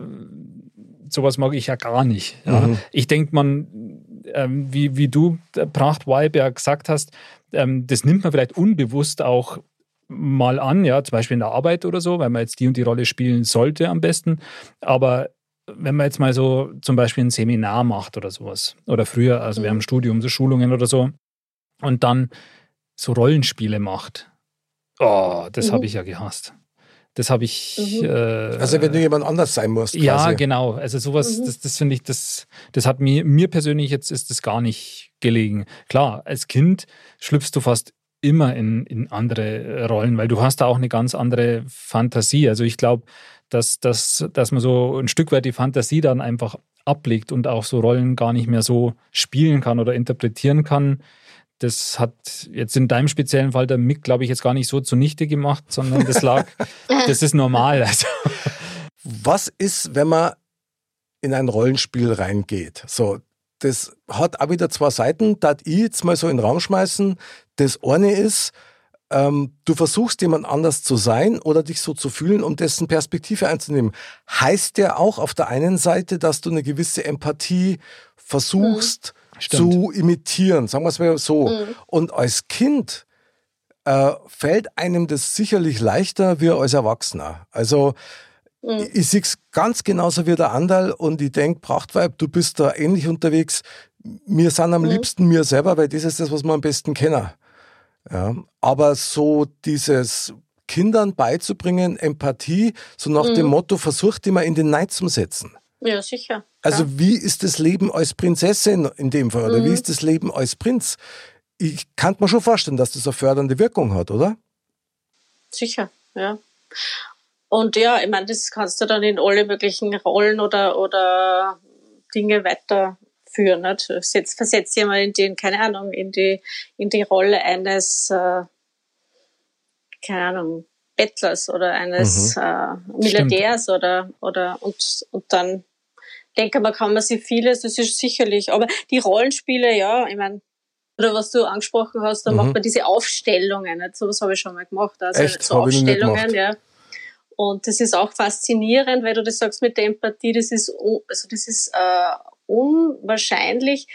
sowas mag ich ja gar nicht. Ja. Mhm. Ich denke, man, ähm, wie, wie du, Pracht Weiber, gesagt hast, ähm, das nimmt man vielleicht unbewusst auch mal an, ja, zum Beispiel in der Arbeit oder so, weil man jetzt die und die Rolle spielen sollte am besten. Aber wenn man jetzt mal so zum Beispiel ein Seminar macht oder sowas, oder früher, also mhm. wir haben Studium, so Schulungen oder so, und dann so Rollenspiele macht, oh, das mhm. habe ich ja gehasst. Das habe ich. Mhm. Äh, also wenn du jemand anders sein musst. Quasi. Ja, genau. Also sowas, mhm. das, das finde ich, das, das hat mir, mir persönlich jetzt ist das gar nicht gelegen. Klar, als Kind schlüpfst du fast immer in, in andere Rollen, weil du hast da auch eine ganz andere Fantasie. Also ich glaube, dass, dass, dass man so ein Stück weit die Fantasie dann einfach ablegt und auch so Rollen gar nicht mehr so spielen kann oder interpretieren kann. Das hat jetzt in deinem speziellen Fall der Mick, glaube ich, jetzt gar nicht so zunichte gemacht, sondern das lag, das ist normal. Also. Was ist, wenn man in ein Rollenspiel reingeht? So, das hat auch wieder zwei Seiten, da ich jetzt mal so in den Raum schmeißen. Das eine ist, ähm, du versuchst jemand anders zu sein oder dich so zu fühlen, um dessen Perspektive einzunehmen. Heißt ja auch auf der einen Seite, dass du eine gewisse Empathie versuchst mhm. Zu imitieren, sagen wir es mal so. Mhm. Und als Kind äh, fällt einem das sicherlich leichter wie als Erwachsener. Also Mhm. Ich, sehe es ganz genauso wie der Andal und ich denke, Prachtweib, du bist da ähnlich unterwegs. Wir sind am mhm. liebsten mir selber, weil das ist das, was wir am besten kennen. Ja, aber so dieses Kindern beizubringen, Empathie, so nach mhm. dem Motto, versucht immer in den Neid zu setzen. Ja, sicher. Also ja. wie ist das Leben als Prinzessin in dem Fall oder wie mhm. ist das Leben als Prinz? Ich kann mir schon vorstellen, dass das eine fördernde Wirkung hat, oder? Sicher, ja. Und ja, ich meine, das kannst du dann in alle möglichen Rollen oder, oder Dinge weiterführen. Nicht? Setz, versetz dich mal in den, keine Ahnung, in die, in die Rolle eines, äh, keine Ahnung, Bettlers oder eines mhm. äh, Milliardärs oder, oder, und, und dann denke man, kann man sich vieles, das ist sicherlich, aber die Rollenspiele, ja, ich meine, oder was du angesprochen hast, da mhm. macht man diese Aufstellungen, nicht? sowas habe ich schon mal gemacht, also Echt? so Aufstellungen, ja. Und das ist auch faszinierend, weil du das sagst mit der Empathie, das ist, also das ist äh, unwahrscheinlich,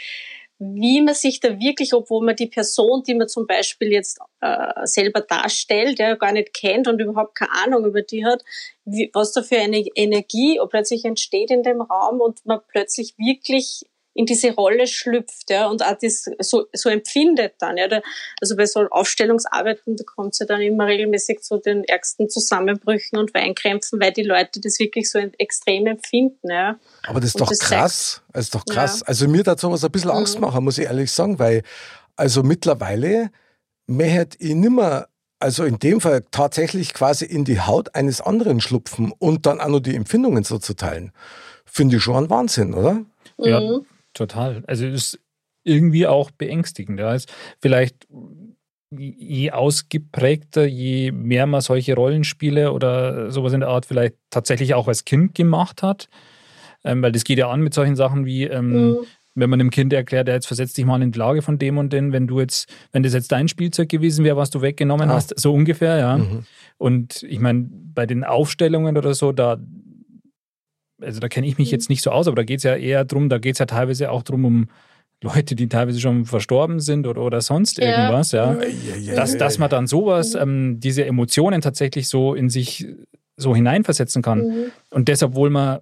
wie man sich da wirklich, obwohl man die Person, die man zum Beispiel jetzt äh, selber darstellt, ja, gar nicht kennt und überhaupt keine Ahnung über die hat, wie, was da für eine Energie plötzlich entsteht in dem Raum und man plötzlich wirklich in diese Rolle schlüpft, ja, und auch das so, so empfindet dann, ja. Also bei so Aufstellungsarbeiten, da kommt es ja dann immer regelmäßig zu den ärgsten Zusammenbrüchen und Weinkrämpfen, weil die Leute das wirklich so extrem empfinden, ja. Aber das ist und doch das krass. Das ist doch krass. Ja. Also mir dazu was ein bisschen Angst mhm. machen, muss ich ehrlich sagen, weil, also mittlerweile, mehr hätte ich nimmer also in dem Fall tatsächlich quasi in die Haut eines anderen schlupfen und dann auch noch die Empfindungen so zu teilen. Finde ich schon ein Wahnsinn, oder? Ja, mhm. Total. Also es ist irgendwie auch beängstigend. Ja. Vielleicht je ausgeprägter, je mehr man solche Rollenspiele oder sowas in der Art vielleicht tatsächlich auch als Kind gemacht hat. Ähm, weil das geht ja an mit solchen Sachen wie, ähm, mhm. wenn man dem Kind erklärt, ja, jetzt versetzt dich mal in die Lage von dem und dem, wenn du jetzt, wenn das jetzt dein Spielzeug gewesen wäre, was du weggenommen ah. hast, so ungefähr, ja. Mhm. Und ich meine, bei den Aufstellungen oder so, da also da kenne ich mich mhm. jetzt nicht so aus, aber da geht es ja eher darum, da geht es ja teilweise auch darum, um Leute, die teilweise schon verstorben sind oder, oder sonst ja. irgendwas, ja. ja, dass, dass man dann sowas, mhm. ähm, diese Emotionen tatsächlich so in sich so hineinversetzen kann. Mhm. Und deshalb, obwohl man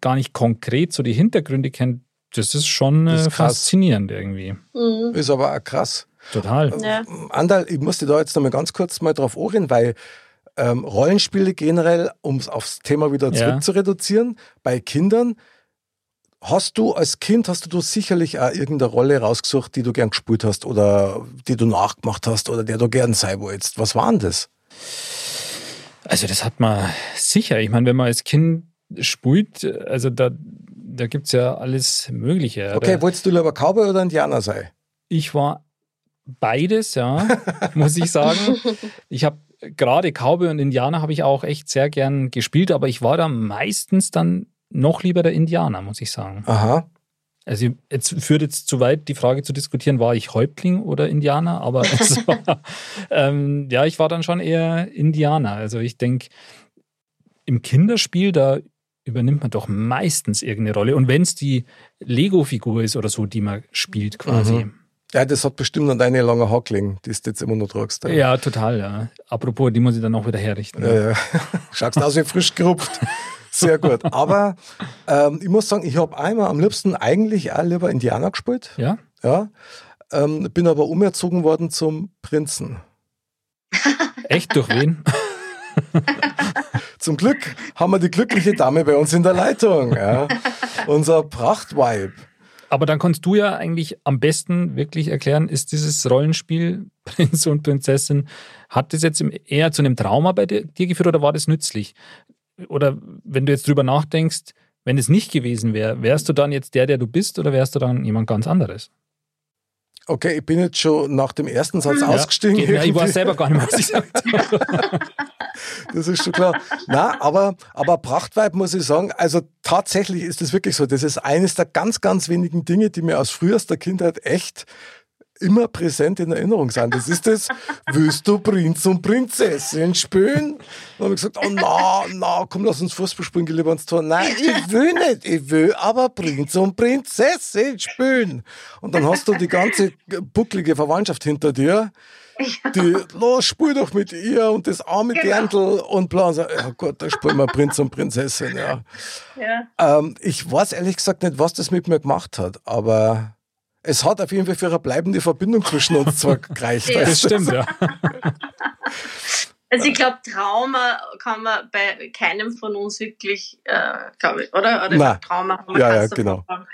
gar nicht konkret so die Hintergründe kennt, das ist schon Das ist äh, faszinierend irgendwie. Mhm. Ist aber auch krass. Total. Ja. Andal, ich muss dir da jetzt noch mal ganz kurz mal drauf ohren, weil ähm, Rollenspiele generell, um es aufs Thema wieder Ja. zurück zu reduzieren, bei Kindern, hast du als Kind, hast du sicherlich auch irgendeine Rolle rausgesucht, die du gern gespielt hast oder die du nachgemacht hast oder der du gern sein wolltest. Was war denn das? Also das hat man sicher. Ich meine, wenn man als Kind spielt, also da, da gibt es ja alles Mögliche. Okay, wolltest du lieber Cowboy oder Indianer sein? ich war beides, ja, muss ich sagen. Ich habe gerade Cowboy und Indianer habe ich auch echt sehr gern gespielt, aber ich war da meistens dann noch lieber der Indianer, muss ich sagen. Aha. Also jetzt führt jetzt zu weit, die Frage zu diskutieren, war ich Häuptling oder Indianer, aber es war, ähm, ja, ich war dann schon eher Indianer. Also ich denke, im Kinderspiel, da übernimmt man doch meistens irgendeine Rolle. Und wenn es die Lego-Figur ist oder so, die man spielt quasi. Mhm. Ja, das hat bestimmt an deine lange Hackling, die du jetzt immer noch tragst. Ja, total, ja. Apropos, die muss ich dann auch wieder herrichten. Ja, ja. Schaust aus wie frisch gerupft. Sehr gut. Aber ähm, ich muss sagen, ich habe einmal am liebsten eigentlich auch lieber Indianer gespielt. Ja? Ja. Ähm, bin aber umerzogen worden zum Prinzen. Echt? Durch wen? Zum Glück haben wir die glückliche Dame bei uns in der Leitung. Ja. Unser Prachtweib. Aber dann kannst du ja eigentlich am besten wirklich erklären, ist dieses Rollenspiel Prinz und Prinzessin, hat das jetzt eher zu einem Trauma bei dir, dir geführt oder war das nützlich? Oder wenn du jetzt drüber nachdenkst, wenn es nicht gewesen wäre, wärst du dann jetzt der, der du bist oder wärst du dann jemand ganz anderes? Okay, ich bin jetzt schon nach dem ersten Satz Ja, ausgestiegen. ja, ich weiß selber gar nicht mehr, was ich gesagt habe. Das ist schon klar. Na, aber, aber Prachtweib muss ich sagen, also tatsächlich ist das wirklich so. Das ist eines der ganz, ganz wenigen Dinge, die mir aus frühester Kindheit echt immer präsent in Erinnerung sind. Das ist das, willst du Prinz und Prinzessin spielen? Dann habe ich gesagt, oh na, na, komm, lass uns Fußball spielen, geh lieber ans Tor. Nein, ich will nicht, ich will aber Prinz und Prinzessin spielen. Und dann hast du die ganze bucklige Verwandtschaft hinter dir, die, los, spiel doch mit ihr und das arme Genau. Dirndl und bla. Und so, ja Gott, da spielen wir Prinz und Prinzessin, ja. Ja. Ähm, ich weiß ehrlich gesagt nicht, was das mit mir gemacht hat, aber es hat auf jeden Fall für eine bleibende Verbindung zwischen uns zwei gereicht. Ja. Das stimmt, ja. Also ich glaube, Trauma kann man bei keinem von uns wirklich, äh, glaube ich, oder? oder Nein. Trauma kann man Ja, ja, genau. sagen.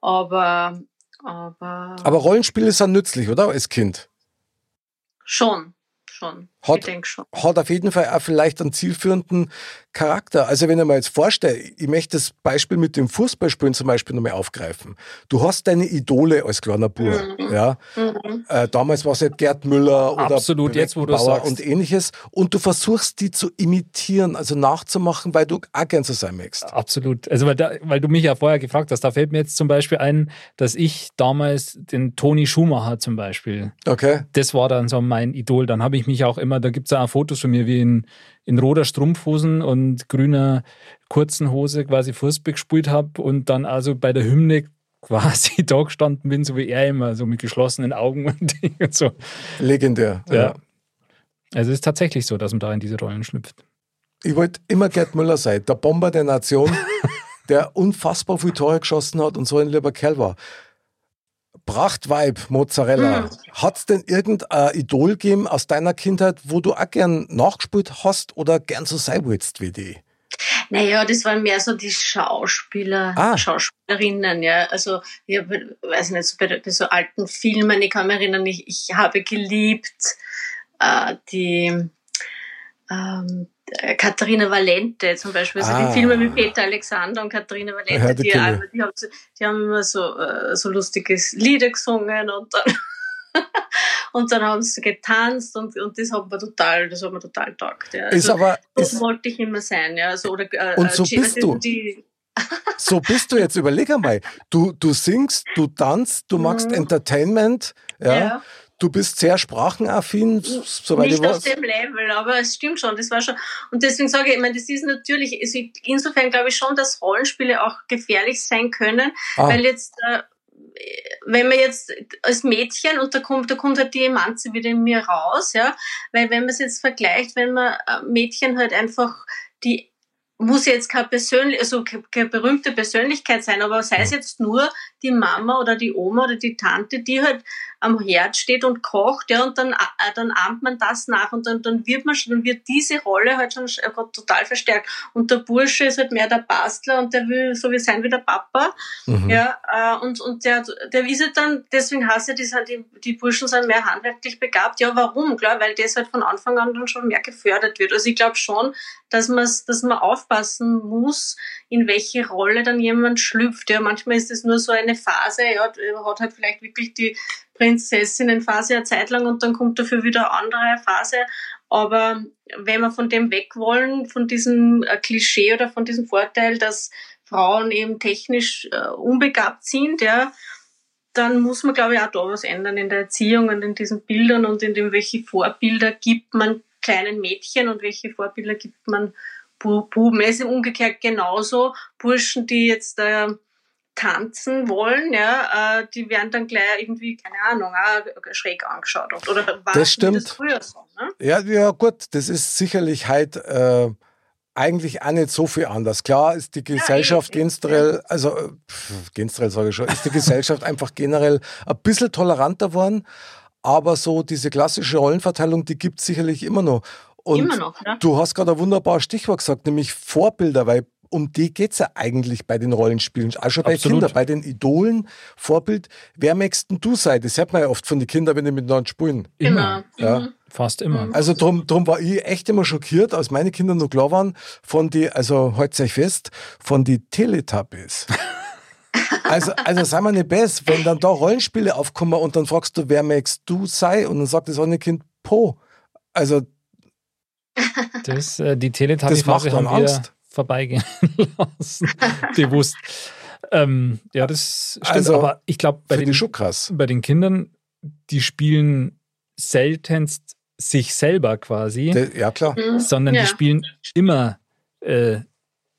Aber, aber, Aber Rollenspiele sind nützlich, oder? Als Kind. Schon, schon. Hat-. Hat auf jeden Fall auch vielleicht einen zielführenden Charakter. Also wenn ich mir jetzt vorstelle, ich möchte das Beispiel mit dem Fußballspielen zum Beispiel nochmal aufgreifen. Du hast deine Idole als kleiner Bub. Mhm. Ja? Mhm. Äh, damals war es halt Gerd Müller oder Absolut, jetzt, wo du sagst. und ähnliches. Und du versuchst, die zu imitieren, also nachzumachen, weil du auch gern so sein möchtest. Absolut. Also, weil, da, weil du mich ja vorher gefragt hast, da fällt mir jetzt zum Beispiel ein, dass ich damals den Toni Schumacher zum Beispiel, Okay? das war dann so mein Idol. Dann habe ich mich auch immer, da gibt es auch Fotos von mir, wie in, in roter Strumpfhosen und grüner kurzen Hose quasi Fußball gespielt habe und dann also bei der Hymne quasi da gestanden bin, so wie er immer, so mit geschlossenen Augen und, und so. Legendär. Ja. Also es ist tatsächlich so, dass man da in diese Rollen schlüpft. Ich wollte immer Gerd Müller sein, der Bomber der Nation, der unfassbar viel Tore geschossen hat und so ein lieber Kerl war. Prachtweib, Mozzarella. Mhm. Hat es denn irgendein Idol gegeben aus deiner Kindheit, wo du auch gern nachgespielt hast oder gern so sein willst wie die? Naja, das waren mehr so die Schauspieler, Ah. Schauspielerinnen, ja. Also, ich hab, weiß nicht, so bei, bei so alten Filmen, ich kann mich erinnern, ich, ich habe geliebt äh, die ähm, äh, Katharina Valente zum Beispiel, also Ah. die Filme mit Peter Alexander und Katharina Valente, Ja, die die, einmal- die, haben, die haben immer so, äh, so lustiges Lieder gesungen und dann und dann haben sie getanzt und, und das hat mir total, das hat mir total taugt. Ja. Ist Also, aber, so ist, wollte ich immer sein, ja. Also, oder, äh, Und so äh, bist du. So bist du jetzt, überleg einmal. Du, du singst, du tanzt, du magst Mhm. Entertainment, ja. ja. Du bist sehr sprachenaffin, soweit ich Nicht auf weiß. dem Level, aber es stimmt schon, das war schon. Und deswegen sage ich, ich meine, das ist natürlich, also insofern glaube ich schon, dass Rollenspiele auch gefährlich sein können, Ah, weil jetzt, äh, wenn man jetzt als Mädchen, und da kommt, da kommt halt die Emanze wieder in mir raus, ja, weil wenn man es jetzt vergleicht, wenn man äh, Mädchen halt einfach die muss jetzt keine, persönlich, also keine berühmte Persönlichkeit sein, aber sei es jetzt nur die Mama oder die Oma oder die Tante, die halt am Herd steht und kocht, ja, und dann, äh, dann ahmt man das nach und dann, dann wird man schon, dann wird diese Rolle halt schon äh, total verstärkt. Und der Bursche ist halt mehr der Bastler und der will so wie sein wie der Papa, mhm. ja, äh, und, und der, der ist halt dann, deswegen heißt ja, die, die, die Burschen sind mehr handwerklich begabt. Ja, warum? Klar, weil das halt von Anfang an dann schon mehr gefördert wird. Also ich glaube schon, dass man, dass man aufpassen muss, in welche Rolle dann jemand schlüpft. Ja, manchmal ist es nur so eine Phase, ja, hat halt vielleicht wirklich die Prinzessinnenphase eine Zeit lang und dann kommt dafür wieder eine andere Phase. Aber wenn wir von dem weg wollen, von diesem äh, Klischee oder von diesem Vorteil, dass Frauen eben technisch äh, unbegabt sind, ja, dann muss man, glaube ich, auch da was ändern in der Erziehung und in diesen Bildern und in dem, welche Vorbilder gibt man kleinen Mädchen und welche Vorbilder gibt man Buben. Es ist umgekehrt genauso. Burschen, die jetzt äh, tanzen wollen, ja, äh, die werden dann gleich irgendwie, keine Ahnung, auch schräg angeschaut. Oder war das stimmt. das früher so? Ne? Ja, ja, gut, das ist sicherlich halt äh, eigentlich auch nicht so viel anders. Klar ist die Gesellschaft ja, generell, also pff, generell sage ich schon, ist die Gesellschaft einfach generell ein bisschen toleranter geworden. Aber so diese klassische Rollenverteilung, die gibt es sicherlich immer noch. Und immer noch, ne? du hast gerade ein wunderbares Stichwort gesagt, nämlich Vorbilder, weil um die geht es ja eigentlich bei den Rollenspielen. Auch schon bei. Kindern, bei den Idolen, Vorbild. Wer möchtest du sein? Das hört man ja oft von den Kindern, wenn die miteinander spielen. Immer. Ja. Mhm. Fast immer. Also drum, drum war ich echt immer schockiert, als meine Kinder noch klar waren, von die, also heute euch fest, von die Teletubbies. Also, also sei mal nicht besser, wenn dann da Rollenspiele aufkommen und dann fragst du, wer möchtest du sein? Und dann sagt das eine Kind, Po. Also. Das, äh, die Teletubbies-Phase haben wir Angst vorbeigehen lassen. Bewusst. Ähm, ja, das stimmt. Also, aber ich glaube, bei, den, bei den Kindern, die spielen seltenst sich selber quasi. De, ja, klar. Mhm. Sondern ja. die spielen immer, äh,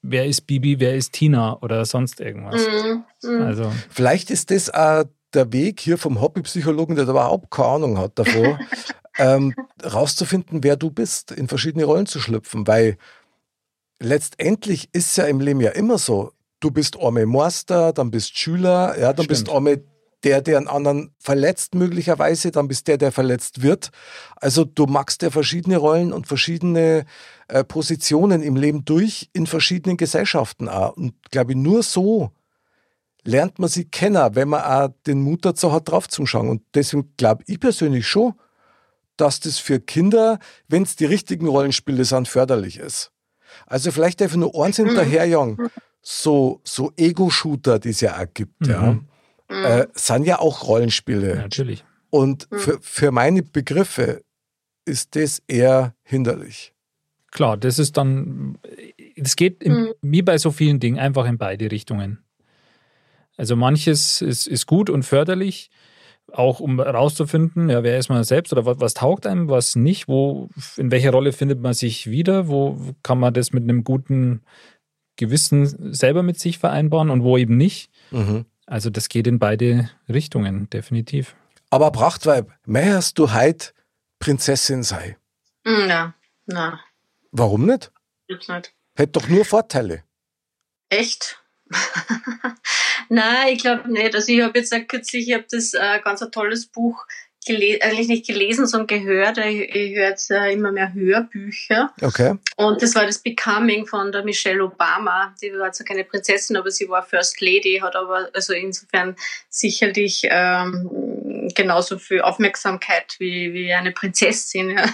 wer ist Bibi, wer ist Tina oder sonst irgendwas. Mhm. Mhm. Also. Vielleicht ist das auch der Weg hier vom Hobbypsychologen, der überhaupt keine Ahnung hat davor, ähm, rauszufinden, wer du bist, in verschiedene Rollen zu schlüpfen, weil letztendlich ist es ja im Leben ja immer so, du bist arme Meister, dann bist Schüler, ja, dann Stimmt. bist arme der, der einen anderen verletzt möglicherweise, dann bist der, der verletzt wird. Also du machst ja verschiedene Rollen und verschiedene äh, Positionen im Leben durch in verschiedenen Gesellschaften auch. Und glaube ich, nur so lernt man sie kennen, wenn man auch den Mut dazu hat, drauf zu schauen. Und deswegen glaube ich persönlich schon, dass das für Kinder, wenn es die richtigen Rollenspiele sind, förderlich ist. Also vielleicht einfach nur eins mhm. hinterherjagen. So, so Ego-Shooter, die es ja auch gibt, mhm. ja, äh, sind ja auch Rollenspiele. Ja, natürlich. Und mhm. für, für meine Begriffe ist das eher hinderlich. Klar, das ist dann, es geht im, mhm. wie bei so vielen Dingen einfach in beide Richtungen. Also manches ist, ist gut und förderlich, auch um herauszufinden, ja, wer ist man selbst oder was, was, taugt einem, was nicht, wo, in welcher Rolle findet man sich wieder, wo kann man das mit einem guten Gewissen selber mit sich vereinbaren und wo eben nicht. Mhm. Also das geht in beide Richtungen, definitiv. Aber Prachtweib, mehrst du heute Prinzessin sei? Na, na. Warum nicht? Gibt's nicht. Hätte doch nur Vorteile. Echt? Nein, ich glaube nicht. Also ich habe jetzt auch kürzlich, ich habe das äh, ganz ein tolles Buch eigentlich nicht gelesen, sondern gehört. Ich, ich höre jetzt äh, immer mehr Hörbücher. Okay. Und das war das Becoming von der Michelle Obama. Die war zwar keine Prinzessin, aber sie war First Lady, hat aber also insofern sicherlich ähm, genauso viel Aufmerksamkeit wie, wie eine Prinzessin. Ja.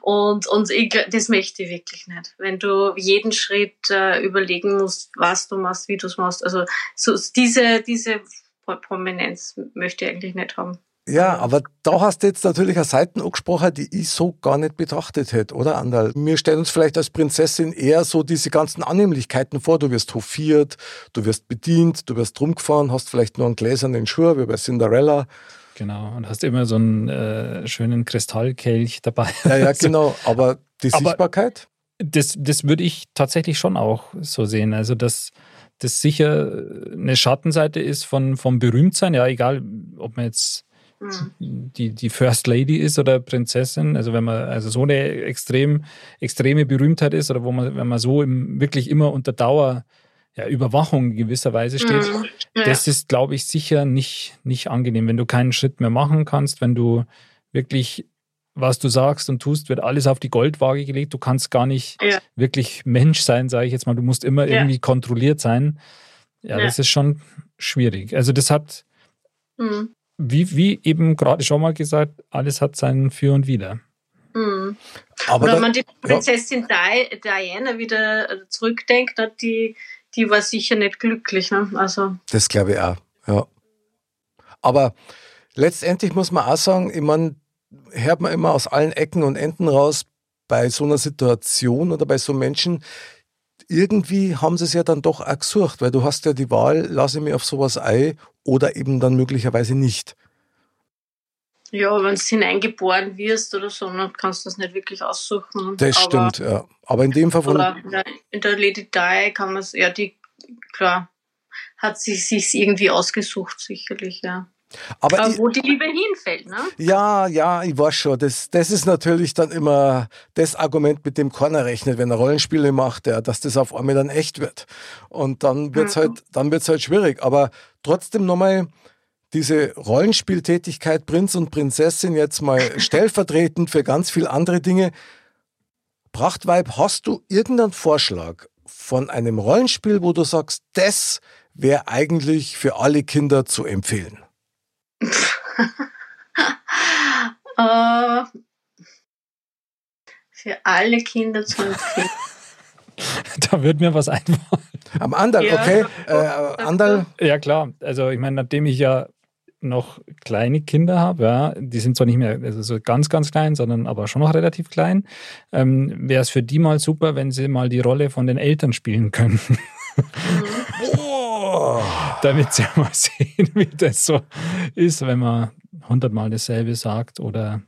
Und, und ich, das möchte ich wirklich nicht. Wenn du jeden Schritt äh, überlegen musst, was du machst, wie du es machst. Also so diese, diese Prominenz möchte ich eigentlich nicht haben. Ja, aber da hast du jetzt natürlich eine Seite angesprochen, die ich so gar nicht betrachtet hätte, oder Andal? Wir stellen uns vielleicht als Prinzessin eher so diese ganzen Annehmlichkeiten vor. Du wirst hofiert, du wirst bedient, du wirst rumgefahren, hast vielleicht nur einen gläsernen Schuh, wie bei Cinderella. Genau, und hast immer so einen äh, schönen Kristallkelch dabei. Ja, ja, genau. Aber die aber Sichtbarkeit? Das, das würde ich tatsächlich schon auch so sehen. Also, dass das sicher eine Schattenseite ist von, vom Berühmtsein. Ja, egal, ob man jetzt. Die, die First Lady ist oder Prinzessin. Also wenn man also so eine extrem, extreme Berühmtheit ist oder wo man, wenn man so im, wirklich immer unter Dauer ja, Überwachung gewisserweise steht, mhm. ja. das ist, glaube ich, sicher nicht, nicht angenehm, wenn du keinen Schritt mehr machen kannst, wenn du wirklich was du sagst und tust, wird alles auf die Goldwaage gelegt. Du kannst gar nicht ja. wirklich Mensch sein, sage ich jetzt mal. Du musst immer ja. irgendwie kontrolliert sein. Ja, ja, das ist schon schwierig. Also das hat, mhm. Wie, wie eben gerade schon mal gesagt, alles hat sein Für und Wider. Mhm. Aber wenn man die Prinzessin Diana wieder zurückdenkt, die, die war sicher nicht glücklich. Ne? Also. Das glaube ich auch, ja. Aber letztendlich muss man auch sagen, ich meine, hört man immer aus allen Ecken und Enden raus, bei so einer Situation oder bei so Menschen, irgendwie haben sie es ja dann doch auch gesucht, weil du hast ja die Wahl, lasse ich mich auf sowas ein oder eben dann möglicherweise nicht. Ja, wenn du hineingeboren wirst oder so, dann kannst du das nicht wirklich aussuchen. Das Aber, stimmt, ja. Aber in dem Fall von. In der Lady Di kann man es, ja, die, klar, hat sie sich irgendwie ausgesucht, sicherlich, ja. Aber, Aber wo die Liebe hinfällt, ne? Ja, ja, ich weiß schon. Das, das ist natürlich dann immer das Argument, mit dem keiner rechnet, wenn er Rollenspiele macht, ja, dass das auf einmal dann echt wird. Und dann wird's mhm. halt, dann wird's halt schwierig. Aber trotzdem nochmal diese Rollenspieltätigkeit Prinz und Prinzessin jetzt mal stellvertretend für ganz viele andere Dinge. Prachtweib, hast du irgendeinen Vorschlag von einem Rollenspiel, wo du sagst, das wäre eigentlich für alle Kinder zu empfehlen? Uh, für alle Kinder zu empfehlen. da wird mir was einfallen. Am Andal, ja. okay. Äh, Andal. Ja, klar. Also, ich meine, nachdem ich ja noch kleine Kinder habe, ja, die sind zwar nicht mehr also so ganz, ganz klein, sondern aber schon noch relativ klein, ähm, wäre es für die mal super, wenn sie mal die Rolle von den Eltern spielen könnten. oh. Damit sie mal sehen, wie das so ist, wenn man hundertmal dasselbe sagt oder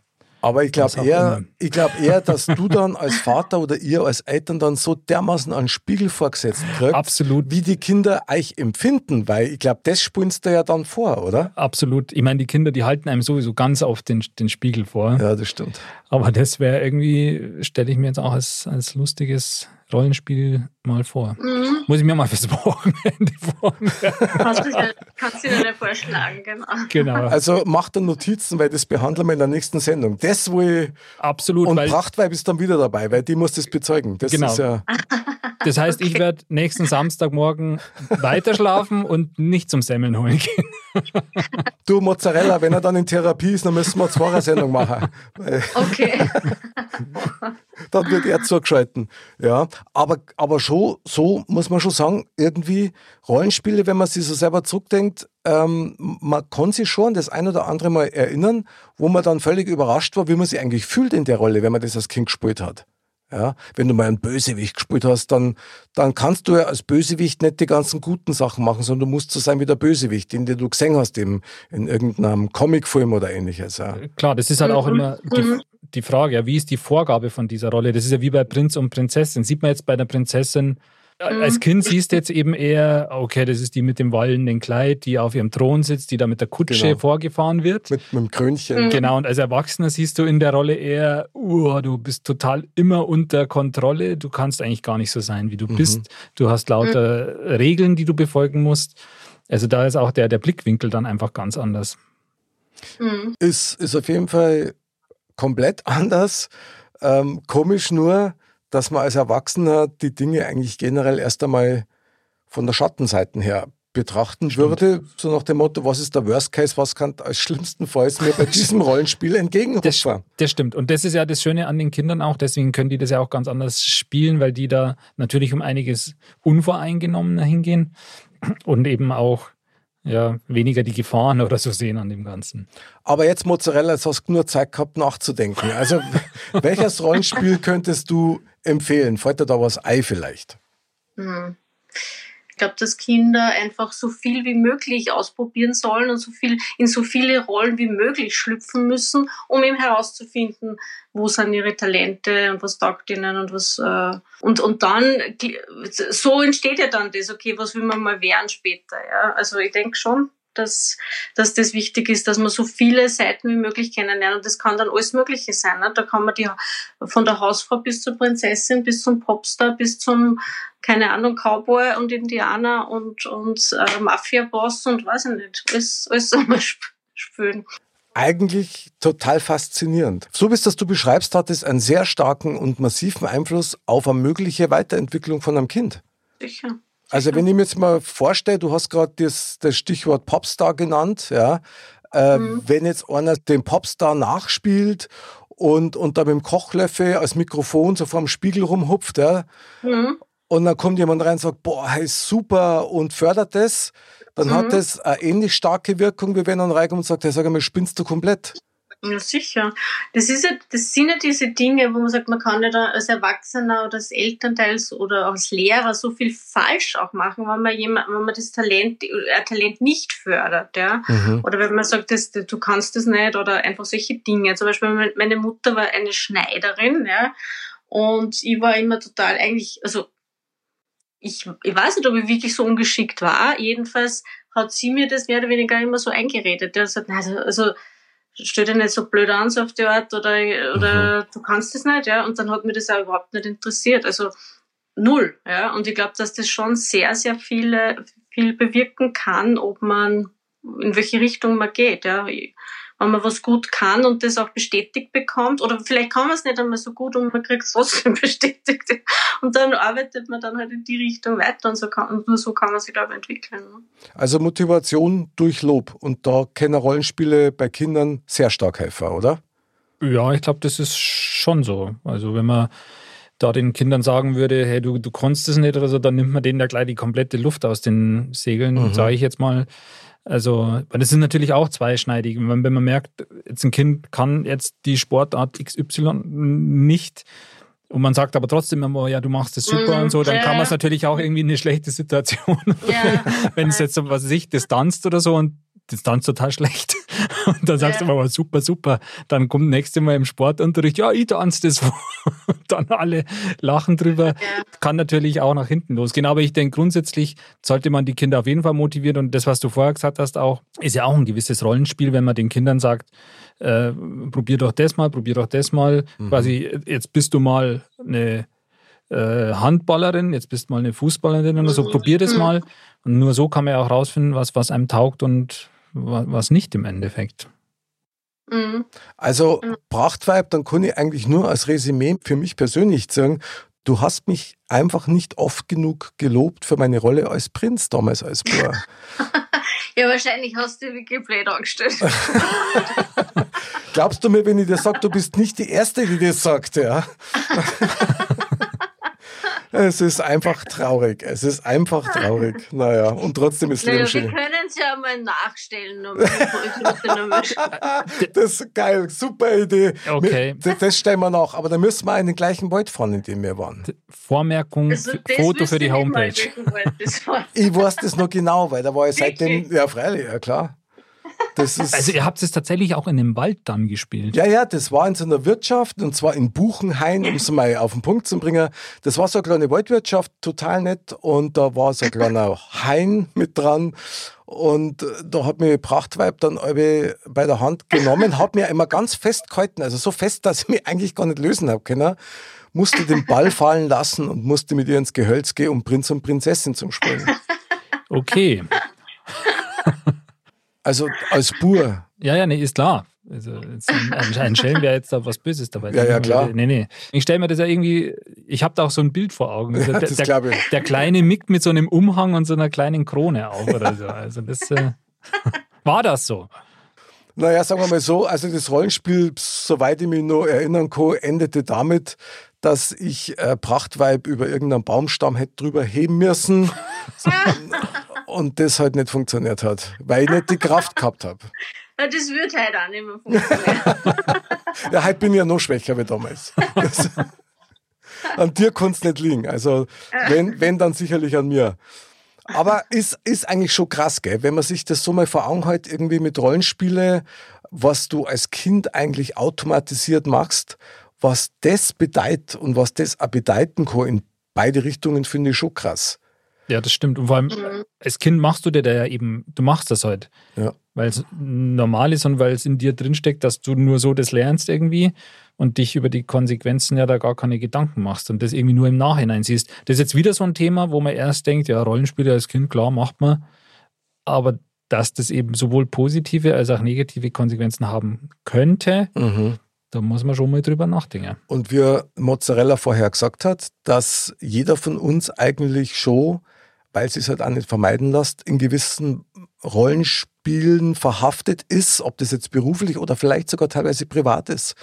aber ich glaube eher, ich glaube eher, dass du dann als Vater oder ihr als Eltern dann so dermaßen einen Spiegel vorgesetzt kriegt, Absolut. wie die Kinder euch empfinden, weil ich glaube, das spulst du ja dann vor, oder? Absolut. Ich meine, die Kinder, die halten einem sowieso ganz oft den, den Spiegel vor. Ja, das stimmt. Aber das wäre irgendwie, stelle ich mir jetzt auch als, als lustiges Rollenspiel mal vor. Mhm. Muss ich mir mal fürs Wochenende vornehmen. Kannst du dir vorschlagen, genau. genau. Also mach dann Notizen, weil das behandeln wir in der nächsten Sendung. Das, wo ich Absolut. Und Prachtweib ist dann wieder dabei, weil die muss das bezeugen. Das genau. Ja das heißt, okay. ich werde nächsten Samstagmorgen weiter schlafen und nicht zum Semmeln holen gehen. Du, Mozzarella, wenn er dann in Therapie ist, dann müssen wir zwei Sendung machen. Okay. dann wird er zugeschalten. Ja, aber, aber schon, so muss man schon sagen, irgendwie Rollenspiele, wenn man sich so selber zurückdenkt, ähm, man kann sich schon das ein oder andere Mal erinnern, wo man dann völlig überrascht war, wie man sich eigentlich fühlt in der Rolle, wenn man das als Kind gespielt hat. Ja, wenn du mal einen Bösewicht gespielt hast, dann, dann kannst du ja als Bösewicht nicht die ganzen guten Sachen machen, sondern du musst so sein wie der Bösewicht, den du gesehen hast im, in irgendeinem Comicfilm oder ähnliches. Ja. Klar, das ist halt auch mhm. immer die, mhm. die Frage, ja, wie ist die Vorgabe von dieser Rolle? Das ist ja wie bei Prinz und Prinzessin. Sieht man jetzt bei der Prinzessin. Als Kind siehst du jetzt eben eher, okay, das ist die mit dem wallenden Kleid, die auf ihrem Thron sitzt, die da mit der Kutsche genau. vorgefahren wird. Mit, mit dem Krönchen. Mhm. Genau, und als Erwachsener siehst du in der Rolle eher, uh, du bist total immer unter Kontrolle, du kannst eigentlich gar nicht so sein, wie du mhm. bist. Du hast lauter mhm. Regeln, die du befolgen musst. Also da ist auch der, der Blickwinkel dann einfach ganz anders. Mhm. Ist, ist auf jeden Fall komplett anders. Ähm, komisch nur, dass man als Erwachsener die Dinge eigentlich generell erst einmal von der Schattenseite her betrachten Stimmt. würde, so nach dem Motto, was ist der Worst Case, was kann als schlimmstenfalls mir bei diesem Rollenspiel entgegenhupfen? Das, das stimmt. Und das ist ja das Schöne an den Kindern auch, deswegen können die das ja auch ganz anders spielen, weil die da natürlich um einiges unvoreingenommener hingehen und eben auch ja, weniger die Gefahren oder so sehen an dem Ganzen. Aber jetzt Mozzarella, jetzt hast du nur Zeit gehabt nachzudenken. Also welches Rollenspiel könntest du empfehlen? Fällt dir da was ein vielleicht? Hm. Ich glaube, dass Kinder einfach so viel wie möglich ausprobieren sollen und so viel in so viele Rollen wie möglich schlüpfen müssen, um eben herauszufinden, wo sind ihre Talente und was taugt ihnen und was äh, und und dann so entsteht ja dann das, okay, was will man mal werden später, ja? Also ich denke schon, dass, dass das wichtig ist, dass man so viele Seiten wie möglich kennenlernt. Und das kann dann alles Mögliche sein. Ne? Da kann man die von der Hausfrau bis zur Prinzessin, bis zum Popstar, bis zum, keine Ahnung, Cowboy und Indianer und, und äh, Mafia-Boss und weiß ich nicht, alles, alles einmal spielen eigentlich total faszinierend. So wie es das du beschreibst, hat es einen sehr starken und massiven Einfluss auf eine mögliche Weiterentwicklung von einem Kind. Sicher. Also wenn ich mir jetzt mal vorstelle, du hast gerade das, das Stichwort Popstar genannt, ja, äh, mhm. wenn jetzt einer den Popstar nachspielt und, und da mit dem Kochlöffel als Mikrofon so vor dem Spiegel rumhupft, ja, mhm. und dann kommt jemand rein und sagt, boah, hey, super und fördert das, dann mhm. hat das eine ähnlich starke Wirkung, wie wenn ein reinkommt und sagt, hey, sag mal, spinnst du komplett? Ja, sicher. Das, ist ja, das sind ja diese Dinge, wo man sagt, man kann ja da als Erwachsener oder als Elternteil oder als Lehrer so viel falsch auch machen, wenn man jemand, wenn man das Talent, äh, Talent nicht fördert, ja. Mhm. Oder wenn man sagt, das, du kannst das nicht oder einfach solche Dinge. Zum Beispiel meine Mutter war eine Schneiderin, ja. Und ich war immer total eigentlich, also ich, ich weiß nicht, ob ich wirklich so ungeschickt war. Jedenfalls hat sie mir das mehr oder weniger immer so eingeredet. Der sagt, also, also stell dir nicht so blöd an, so auf die Art, oder, oder mhm. du kannst das nicht, ja. Und dann hat mir das auch überhaupt nicht interessiert. Also null, ja. Und ich glaube, dass das schon sehr, sehr viele, viel bewirken kann, ob man, in welche Richtung man geht, ja wenn man was gut kann und das auch bestätigt bekommt. Oder vielleicht kann man es nicht einmal so gut und man kriegt es trotzdem bestätigt. Und dann arbeitet man dann halt in die Richtung weiter und, so kann, und nur so kann man sich, glaube ich, entwickeln. Ne? Also Motivation durch Lob. Und da können Rollenspiele bei Kindern sehr stark helfen, oder? Ja, ich glaube, das ist schon so. Also wenn man da den Kindern sagen würde, hey, du, du kannst es nicht oder so, dann nimmt man denen da gleich die komplette Luft aus den Segeln, mhm. sage ich jetzt mal. Also, das ist natürlich auch zweischneidig. Wenn, wenn man merkt, jetzt ein Kind kann jetzt die Sportart XY nicht und man sagt aber trotzdem immer, ja, du machst es super mm, und so, dann ja. kann man es natürlich auch irgendwie in eine schlechte Situation. Ja. wenn es jetzt, was weiß ich, distanzt oder so und Distanz total schlecht. Und dann sagst ja. du aber super, super. Dann kommt nächste Mal im Sportunterricht, ja, ich tanze das. dann alle lachen drüber. Ja. Kann natürlich auch nach hinten losgehen. Aber ich denke, grundsätzlich sollte man die Kinder auf jeden Fall motivieren. Und das, was du vorher gesagt hast, auch, ist ja auch ein gewisses Rollenspiel, wenn man den Kindern sagt, äh, probier doch das mal, probier doch das mal. Mhm. Quasi, jetzt bist du mal eine äh, Handballerin, jetzt bist du mal eine Fußballerin oder so, probier das mhm. mal. Und nur so kann man ja auch rausfinden, was, was einem taugt und was nicht im Endeffekt. Mhm. Also Prachtweib, dann kann ich eigentlich nur als Resümee für mich persönlich sagen, du hast mich einfach nicht oft genug gelobt für meine Rolle als Prinz damals als Bauer. ja, wahrscheinlich hast du wirklich blöd angestellt. Glaubst du mir, wenn ich dir sage, du bist nicht die Erste, die das sagt, ja? Es ist einfach traurig. Es ist einfach traurig. Naja, und trotzdem ist naja, Leben schön. Wir können es ja mal nachstellen. das ist geil. Super Idee. Okay. Das, das stellen wir nach. Aber da müssen wir in den gleichen Wald fahren, in dem wir waren. Vormerkung, also, Foto für die Homepage. ich weiß das noch genau, weil da war ich seitdem, ja freilich, ja klar also ihr habt es tatsächlich auch in dem Wald dann gespielt? Ja, ja, das war in so einer Wirtschaft und zwar in Buchenhain, um es mal auf den Punkt zu bringen. Das war so eine kleine Waldwirtschaft, total nett und da war so ein kleiner Hain mit dran und da hat mir Prachtweib dann bei der Hand genommen, hat mir immer ganz fest gehalten, also so fest, dass ich mich eigentlich gar nicht lösen habe können musste den Ball fallen lassen und musste mit ihr ins Gehölz gehen, um Prinz und Prinzessin zu spielen. Okay. Also als Bur. Ja, ja, nee, ist klar. Also ein, Schelm wäre jetzt da was Böses dabei. Ja, ja, klar. Nee, nee. Ich stelle mir das ja irgendwie, ich habe da auch so ein Bild vor Augen. Also ja, der, das der, ich. der kleine Mick mit so einem Umhang und so einer kleinen Krone auf oder so. Also das äh, war das so. Naja, sagen wir mal so, also das Rollenspiel, soweit ich mich noch erinnern kann, endete damit, dass ich äh, Prachtweib über irgendeinen Baumstamm hätte drüber heben müssen und das halt nicht funktioniert hat, weil ich nicht die Kraft gehabt habe. Das wird halt auch nicht mehr funktionieren. ja, heute bin ich ja noch schwächer wie damals. Das, an dir kann es nicht liegen. Also, wenn, wenn, dann sicherlich an mir. Aber ist, ist eigentlich schon krass, gell? wenn man sich das so mal vor Augen hält, irgendwie mit Rollenspiele, was du als Kind eigentlich automatisiert machst, was das bedeutet und was das auch bedeuten kann in beide Richtungen, finde ich schon krass. Ja, das stimmt. Und vor allem mhm. als Kind machst du dir da ja eben, du machst das halt. Ja. Weil es normal ist und weil es in dir drinsteckt, dass du nur so das lernst irgendwie und dich über die Konsequenzen ja da gar keine Gedanken machst und das irgendwie nur im Nachhinein siehst. Das ist jetzt wieder so ein Thema, wo man erst denkt, ja, Rollenspiele als Kind, klar, macht man. Aber dass das eben sowohl positive als auch negative Konsequenzen haben könnte, mhm. Da muss man schon mal drüber nachdenken. Und wie Mozzarella vorher gesagt hat, dass jeder von uns eigentlich schon, weil sie es halt auch nicht vermeiden lässt, in gewissen Rollenspielen verhaftet ist, ob das jetzt beruflich oder vielleicht sogar teilweise privat ist,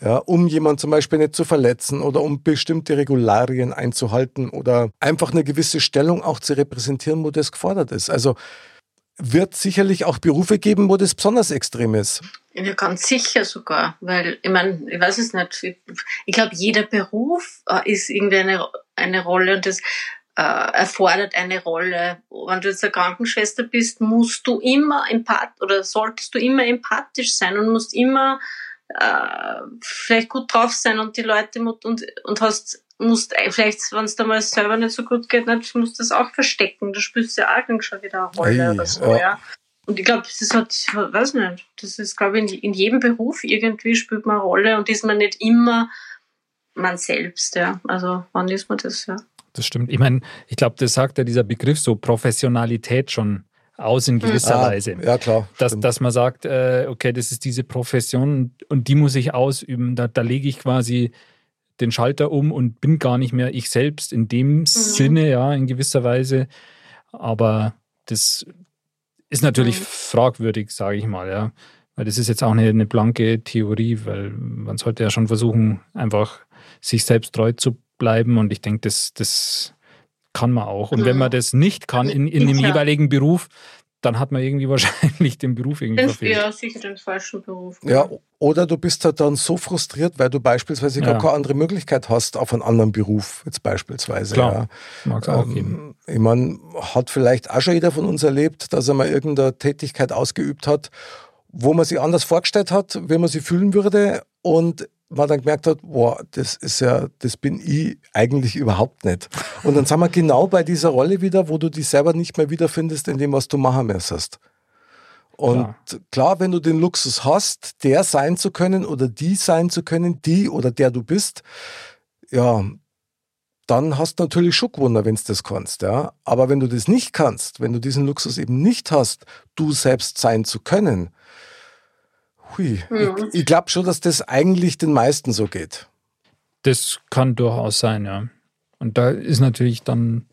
ja, um jemanden zum Beispiel nicht zu verletzen oder um bestimmte Regularien einzuhalten oder einfach eine gewisse Stellung auch zu repräsentieren, wo das gefordert ist. Also wird sicherlich auch Berufe geben, wo das besonders extrem ist. Ja, ganz sicher sogar, weil ich meine, ich weiß es nicht. Ich glaube, jeder Beruf äh, ist irgendwie eine, eine Rolle und das äh, erfordert eine Rolle. Wenn du jetzt eine Krankenschwester bist, musst du immer empath oder solltest du immer empathisch sein und musst immer äh, vielleicht gut drauf sein und die Leute und, und hast musst vielleicht, wenn es dir mal selber nicht so gut geht, nicht, musst du das auch verstecken. Da spielst du ja auch schon wieder eine Rolle Ei, oder so, ja. ja. Und ich glaube, das hat, weiß nicht, das ist, glaube ich, in, in, jedem Beruf irgendwie spielt man eine Rolle und ist man nicht immer man selbst, ja. Also, wann ist man das, ja. Das stimmt. Ich meine, ich glaube, das sagt ja dieser Begriff so Professionalität schon aus in gewisser ah, Weise. Ja, klar. Dass, dass man sagt, äh, okay, das ist diese Profession und die muss ich ausüben. Da, da lege ich quasi den Schalter um und bin gar nicht mehr ich selbst in dem mhm. Sinne, ja, in gewisser Weise. Aber das ist natürlich mhm. fragwürdig, sage ich mal, ja. Weil das ist jetzt auch eine, eine blanke Theorie, weil man sollte ja schon versuchen, einfach sich selbst treu zu bleiben. Und ich denke, das, das kann man auch. Und mhm. wenn man das nicht kann in, in dem jeweiligen Beruf, dann hat man irgendwie wahrscheinlich den Beruf irgendwie verfehlt. Ja, sicher den falschen Beruf. Ja, oder du bist halt dann so frustriert, weil du beispielsweise ja. gar keine andere Möglichkeit hast auf einen anderen Beruf, jetzt beispielsweise. Klar, ja. mag es auch ähm, geben. Ich meine, hat vielleicht auch schon jeder von uns erlebt, dass er mal irgendeine Tätigkeit ausgeübt hat, wo man sich anders vorgestellt hat, wie man sie fühlen würde und man dann gemerkt hat, boah, das ist ja, das bin ich eigentlich überhaupt nicht. Und dann sind wir genau bei dieser Rolle wieder, wo du dich selber nicht mehr wiederfindest in dem, was du machen müsstest. Und klar. klar, wenn du den Luxus hast, der sein zu können oder die sein zu können, die oder der du bist, ja, dann hast du natürlich gewonnen, wenn du das kannst. Ja? Aber wenn du das nicht kannst, wenn du diesen Luxus eben nicht hast, du selbst sein zu können, Hui. Mhm. Ich, ich glaube schon, dass das eigentlich den meisten so geht. Das kann durchaus sein, ja. Und da ist natürlich dann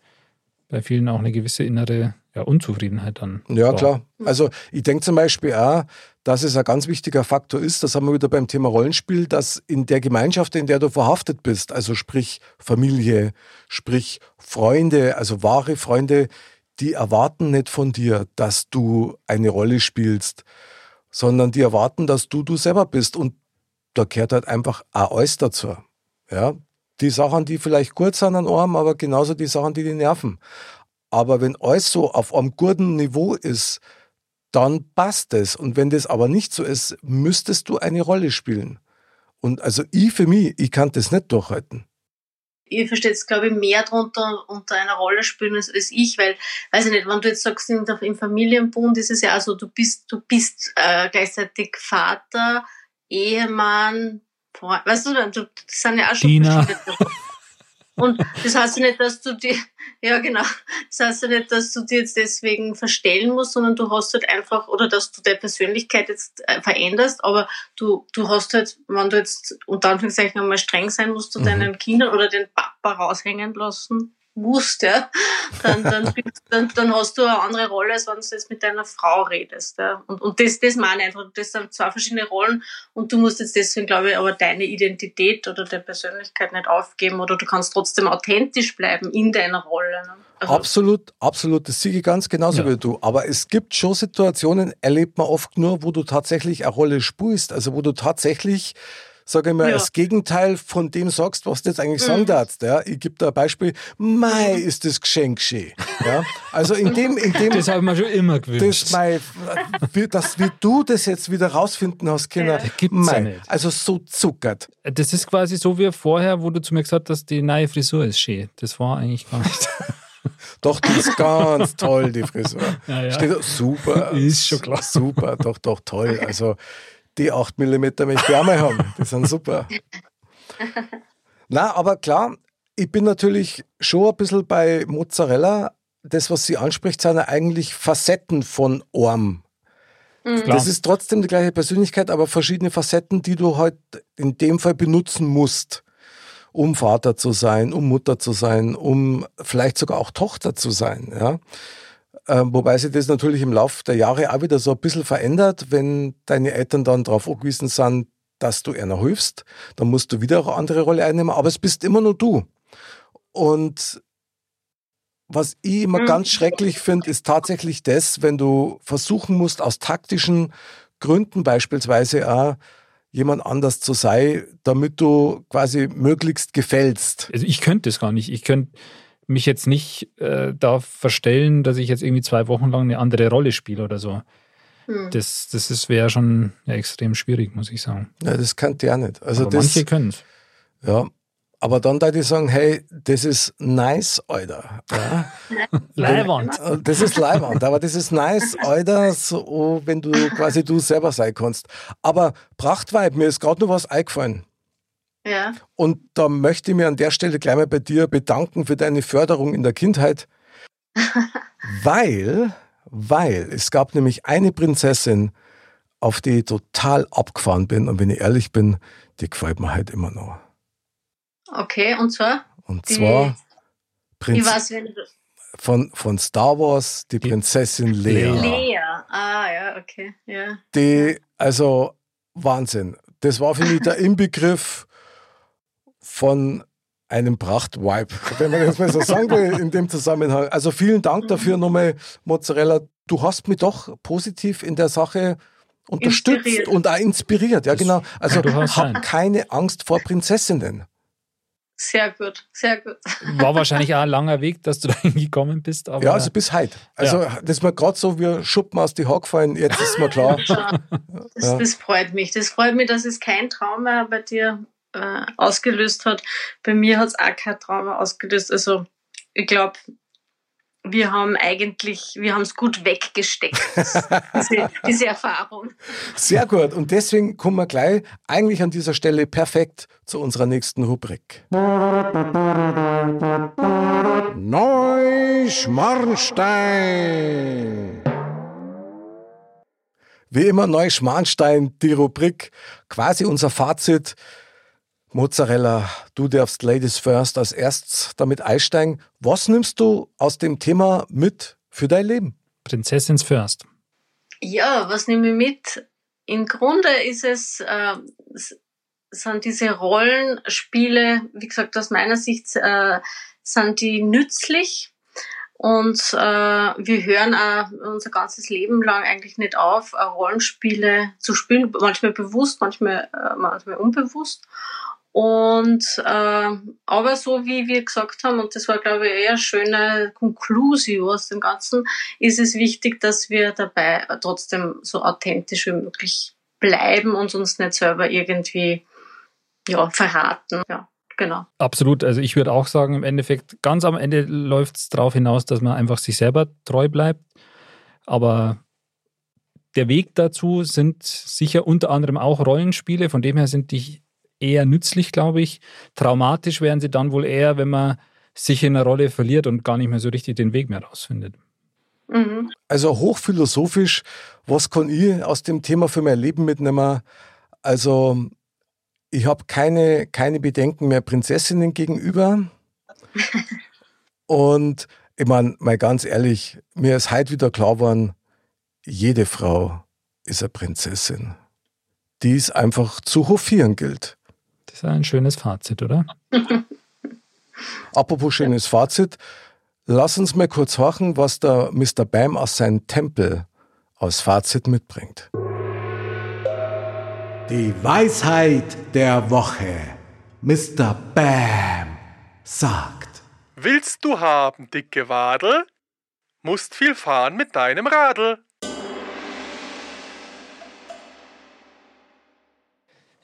bei vielen auch eine gewisse innere ja, Unzufriedenheit dann. Ja, da. klar. Also ich denke zum Beispiel auch, dass es ein ganz wichtiger Faktor ist, das haben wir wieder beim Thema Rollenspiel, dass in der Gemeinschaft, in der du verhaftet bist, also sprich Familie, sprich Freunde, also wahre Freunde, die erwarten nicht von dir, dass du eine Rolle spielst, sondern die erwarten, dass du du selber bist. Und da gehört halt einfach auch alles dazu. Ja? Die Sachen, die vielleicht gut sind an einem, aber genauso die Sachen, die die nerven. Aber wenn alles so auf einem guten Niveau ist, dann passt es. Und wenn das aber nicht so ist, müsstest du eine Rolle spielen. Und also ich für mich, ich kann das nicht durchhalten ihr versteht es, glaube ich, mehr drunter unter einer Rolle spielen als, als, ich, weil, weiß ich nicht, wenn du jetzt sagst, in im Familienbund ist es ja auch so, du bist, du bist äh, gleichzeitig Vater, Ehemann, Freund, weißt du, das sind ja auch schon Dina. Und das heißt ja nicht, dass du dir, ja genau, das heißt ja nicht, dass du dir jetzt deswegen verstellen musst, sondern du hast halt einfach, oder dass du deine Persönlichkeit jetzt äh, veränderst, aber du, du hast halt, wenn du jetzt unter Anführungszeichen einmal streng sein musst zu mhm. deinen Kindern oder den Papa raushängen lassen, musst, ja, dann, dann, dann, dann hast du eine andere Rolle, als wenn du jetzt mit deiner Frau redest. Ja. Und, und das, das meine ich einfach, das sind zwei verschiedene Rollen und du musst jetzt deswegen, glaube ich, aber deine Identität oder deine Persönlichkeit nicht aufgeben oder du kannst trotzdem authentisch bleiben in deiner Rolle. Ne? Also absolut, absolut, das sehe ich ganz genauso ja. wie du. Aber es gibt schon Situationen, erlebt man oft nur, wo du tatsächlich eine Rolle spürst, also wo du tatsächlich sage ich mal, ja. das Gegenteil von dem sagst, was du jetzt eigentlich mhm. sagen darfst. Ja? Ich gebe da ein Beispiel. Mai ist das Geschenk schön. Ja? Also in dem, in dem. Das habe ich mir schon immer gewünscht. Das, Mai, wie, das, wie du das jetzt wieder rausfinden hast, Kinder. Ja. Gibt's Mai, ja nicht. Also so zuckert. Das ist quasi so wie vorher, wo du zu mir gesagt hast, die neue Frisur ist schön. Das war eigentlich gar nicht. Doch, die ist ganz toll, die Frisur. Ja, ja. Steht, super. Ist schon klar. Super, doch, doch, toll. Also die 8 mm möchte ich auch mal haben. Die sind super. Na, aber klar, ich bin natürlich schon ein bisschen bei Mozzarella. Das, was sie anspricht, sind ja eigentlich Facetten von Orm. Klar. Das ist trotzdem die gleiche Persönlichkeit, aber verschiedene Facetten, die du halt in dem Fall benutzen musst, um Vater zu sein, um Mutter zu sein, um vielleicht sogar auch Tochter zu sein. Ja? Ähm, wobei sich das natürlich im Laufe der Jahre auch wieder so ein bisschen verändert, wenn deine Eltern dann darauf angewiesen sind, dass du einer hilfst, dann musst du wieder eine andere Rolle einnehmen, aber es bist immer nur du. Und was ich immer Mhm. ganz schrecklich finde, ist tatsächlich das, wenn du versuchen musst, aus taktischen Gründen beispielsweise auch jemand anders zu sein, damit du quasi möglichst gefällst. Also ich könnte das gar nicht. Ich könnte mich jetzt nicht äh, da verstellen, dass ich jetzt irgendwie zwei Wochen lang eine andere Rolle spiele oder so. Hm. Das, das ist- wäre schon ja, extrem schwierig, muss ich sagen. Ja, das kann der nicht. Also Aber das, manche können es. ja. Aber dann da die sagen, hey, das ist nice, Alter. Ja? Leiwand. Äh, Das ist leibend, aber das ist nice, Alter, so, wenn du quasi du selber sein kannst. Aber Prachtweib, mir ist gerade noch was eingefallen. Ja. Und da möchte ich mir an der Stelle gleich mal bei dir bedanken für deine Förderung in der Kindheit. weil, weil es gab nämlich eine Prinzessin, auf die ich total abgefahren bin. Und wenn ich ehrlich bin, die gefällt mir halt immer noch. Okay, und zwar? Und Die- zwar Ich Prinz weiß, wenn du. von, von Star Wars, die Prinzessin Lea. Lea. Lea. Ah, ja, okay. Ja. die, also Wahnsinn. Das war für mich der Inbegriff von einem Prachtvibe, wenn man das mal so sagen will in dem Zusammenhang. Also vielen Dank dafür nochmal, Mozzarella. Du hast mich doch positiv in der Sache unterstützt Inspiriert. und auch inspiriert. Ja, Das genau. Also hab keine Angst vor Prinzessinnen. Sehr gut, sehr gut. War wahrscheinlich auch ein langer Weg, dass du da hingekommen bist. Aber Ja, also bis heute. Also das ist mir gerade so wie Schuppen aus die Haare gefallen. Jetzt ist mir klar. Das, Ja. das freut mich. Das freut mich, dass es kein Trauma bei dir äh, ausgelöst hat. Bei mir hat es auch kein Trauma ausgelöst. Also ich glaube, wir haben eigentlich, wir haben es gut weggesteckt, diese, diese Erfahrung. Sehr gut. Und deswegen kommen wir gleich eigentlich an dieser Stelle perfekt zu unserer nächsten Rubrik. Neuschmarnstein. Wie immer Neuschmarnstein, die Rubrik, quasi unser Fazit. Mozzarella, du darfst Ladies First als erstes damit einsteigen. Was nimmst du aus dem Thema mit für dein Leben? Prinzessins First. Ja, was nehme ich mit? Im Grunde ist es, äh, sind diese Rollenspiele, wie gesagt, aus meiner Sicht äh, sind die nützlich und äh, wir hören auch unser ganzes Leben lang eigentlich nicht auf, äh, Rollenspiele zu spielen, manchmal bewusst, manchmal, äh, manchmal unbewusst. Und äh, aber so wie wir gesagt haben, und das war glaube ich eher eine schöne Conclusio aus dem Ganzen, ist es wichtig, dass wir dabei trotzdem so authentisch wie möglich bleiben und uns nicht selber irgendwie ja, verraten. Ja, genau. Absolut. Also ich würde auch sagen, im Endeffekt, ganz am Ende läuft es darauf hinaus, dass man einfach sich selber treu bleibt. Aber der Weg dazu sind sicher unter anderem auch Rollenspiele. Von dem her sind die eher nützlich, glaube ich. Traumatisch wären sie dann wohl eher, wenn man sich in einer Rolle verliert und gar nicht mehr so richtig den Weg mehr rausfindet. Mhm. Also hochphilosophisch, was kann ich aus dem Thema für mein Leben mitnehmen? Also ich habe keine, keine Bedenken mehr Prinzessinnen gegenüber. Und ich meine, mal ganz ehrlich, mir ist heute wieder klar geworden, jede Frau ist eine Prinzessin, die es einfach zu hofieren gilt. Das ist ein schönes Fazit, oder? Apropos schönes Fazit, lass uns mal kurz horchen, was der Mr. Bam aus seinem Tempel als Fazit mitbringt. Die Weisheit der Woche. Mr. Bam sagt. Willst du haben, dicke Wadel? Musst viel fahren mit deinem Radl.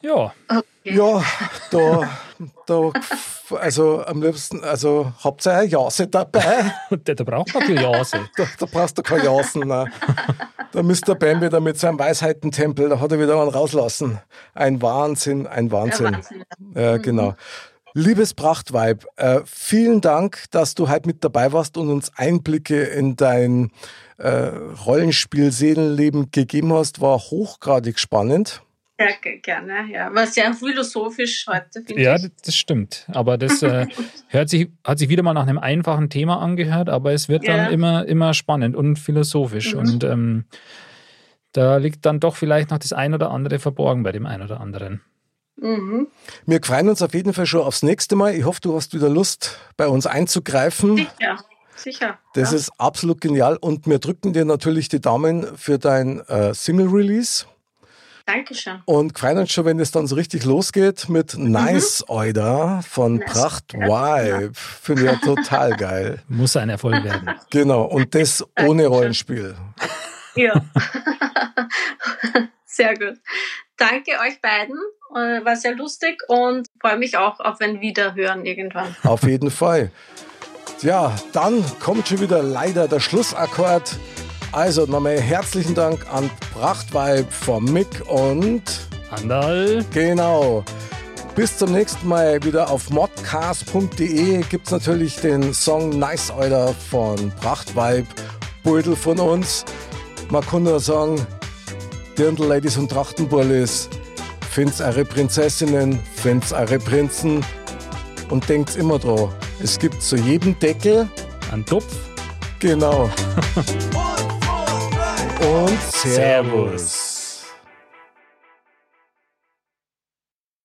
Ja, Ja, da Da, also am liebsten, also habt ihr eine Jase dabei? Da, da braucht man viel Jase. Da, da brauchst du keine Jasen. Nein. Da müsste der Bam wieder mit seinem Weisheitentempel, da hat er wieder einen rauslassen. Ein Wahnsinn, ein Wahnsinn. Wahnsinn. Ja, genau. Liebes Prachtweib, äh, vielen Dank, dass du heute mit dabei warst und uns Einblicke in dein äh, Rollenspiel-Seelenleben gegeben hast. War hochgradig spannend. Sehr ge- gerne, ja. War sehr philosophisch heute, finde Ja, ich. das stimmt. Aber das äh, hört sich, hat sich wieder mal nach einem einfachen Thema angehört, aber es wird Ja. dann immer, immer spannend und philosophisch. Mhm. Und ähm, da liegt dann doch vielleicht noch das ein oder andere verborgen bei dem einen oder anderen. Mhm. Wir freuen uns auf jeden Fall schon aufs nächste Mal. Ich hoffe, du hast wieder Lust, bei uns einzugreifen. Sicher, sicher. Das ja. ist absolut genial und wir drücken dir natürlich die Daumen für dein äh, Single-Release Dankeschön. und freuen uns schon, wenn es dann so richtig losgeht mit Nice Oida von Mhm. Nice. Pracht Ja, Vibe. Finde ich ja total geil. Muss ein Erfolg werden. Genau, und das ohne Rollenspiel. Ja. sehr gut. Danke euch beiden. Äh, War sehr lustig und freue mich auch auf ein Wiederhören irgendwann. Auf jeden Fall. Ja, dann kommt schon wieder leider der Schlussakkord. Also nochmal herzlichen Dank an Prachtweib von Mick und Andal, genau. Bis zum nächsten Mal wieder auf modcast.de gibt es natürlich den Song Nice Euler von Prachtweib, Beutel von uns. Man kann nur sagen, Dirndl-Ladies und Trachtenbullis, find's eure Prinzessinnen, find's eure Prinzen und denkt immer dran, es gibt zu jedem Deckel, ein Topf. genau. und.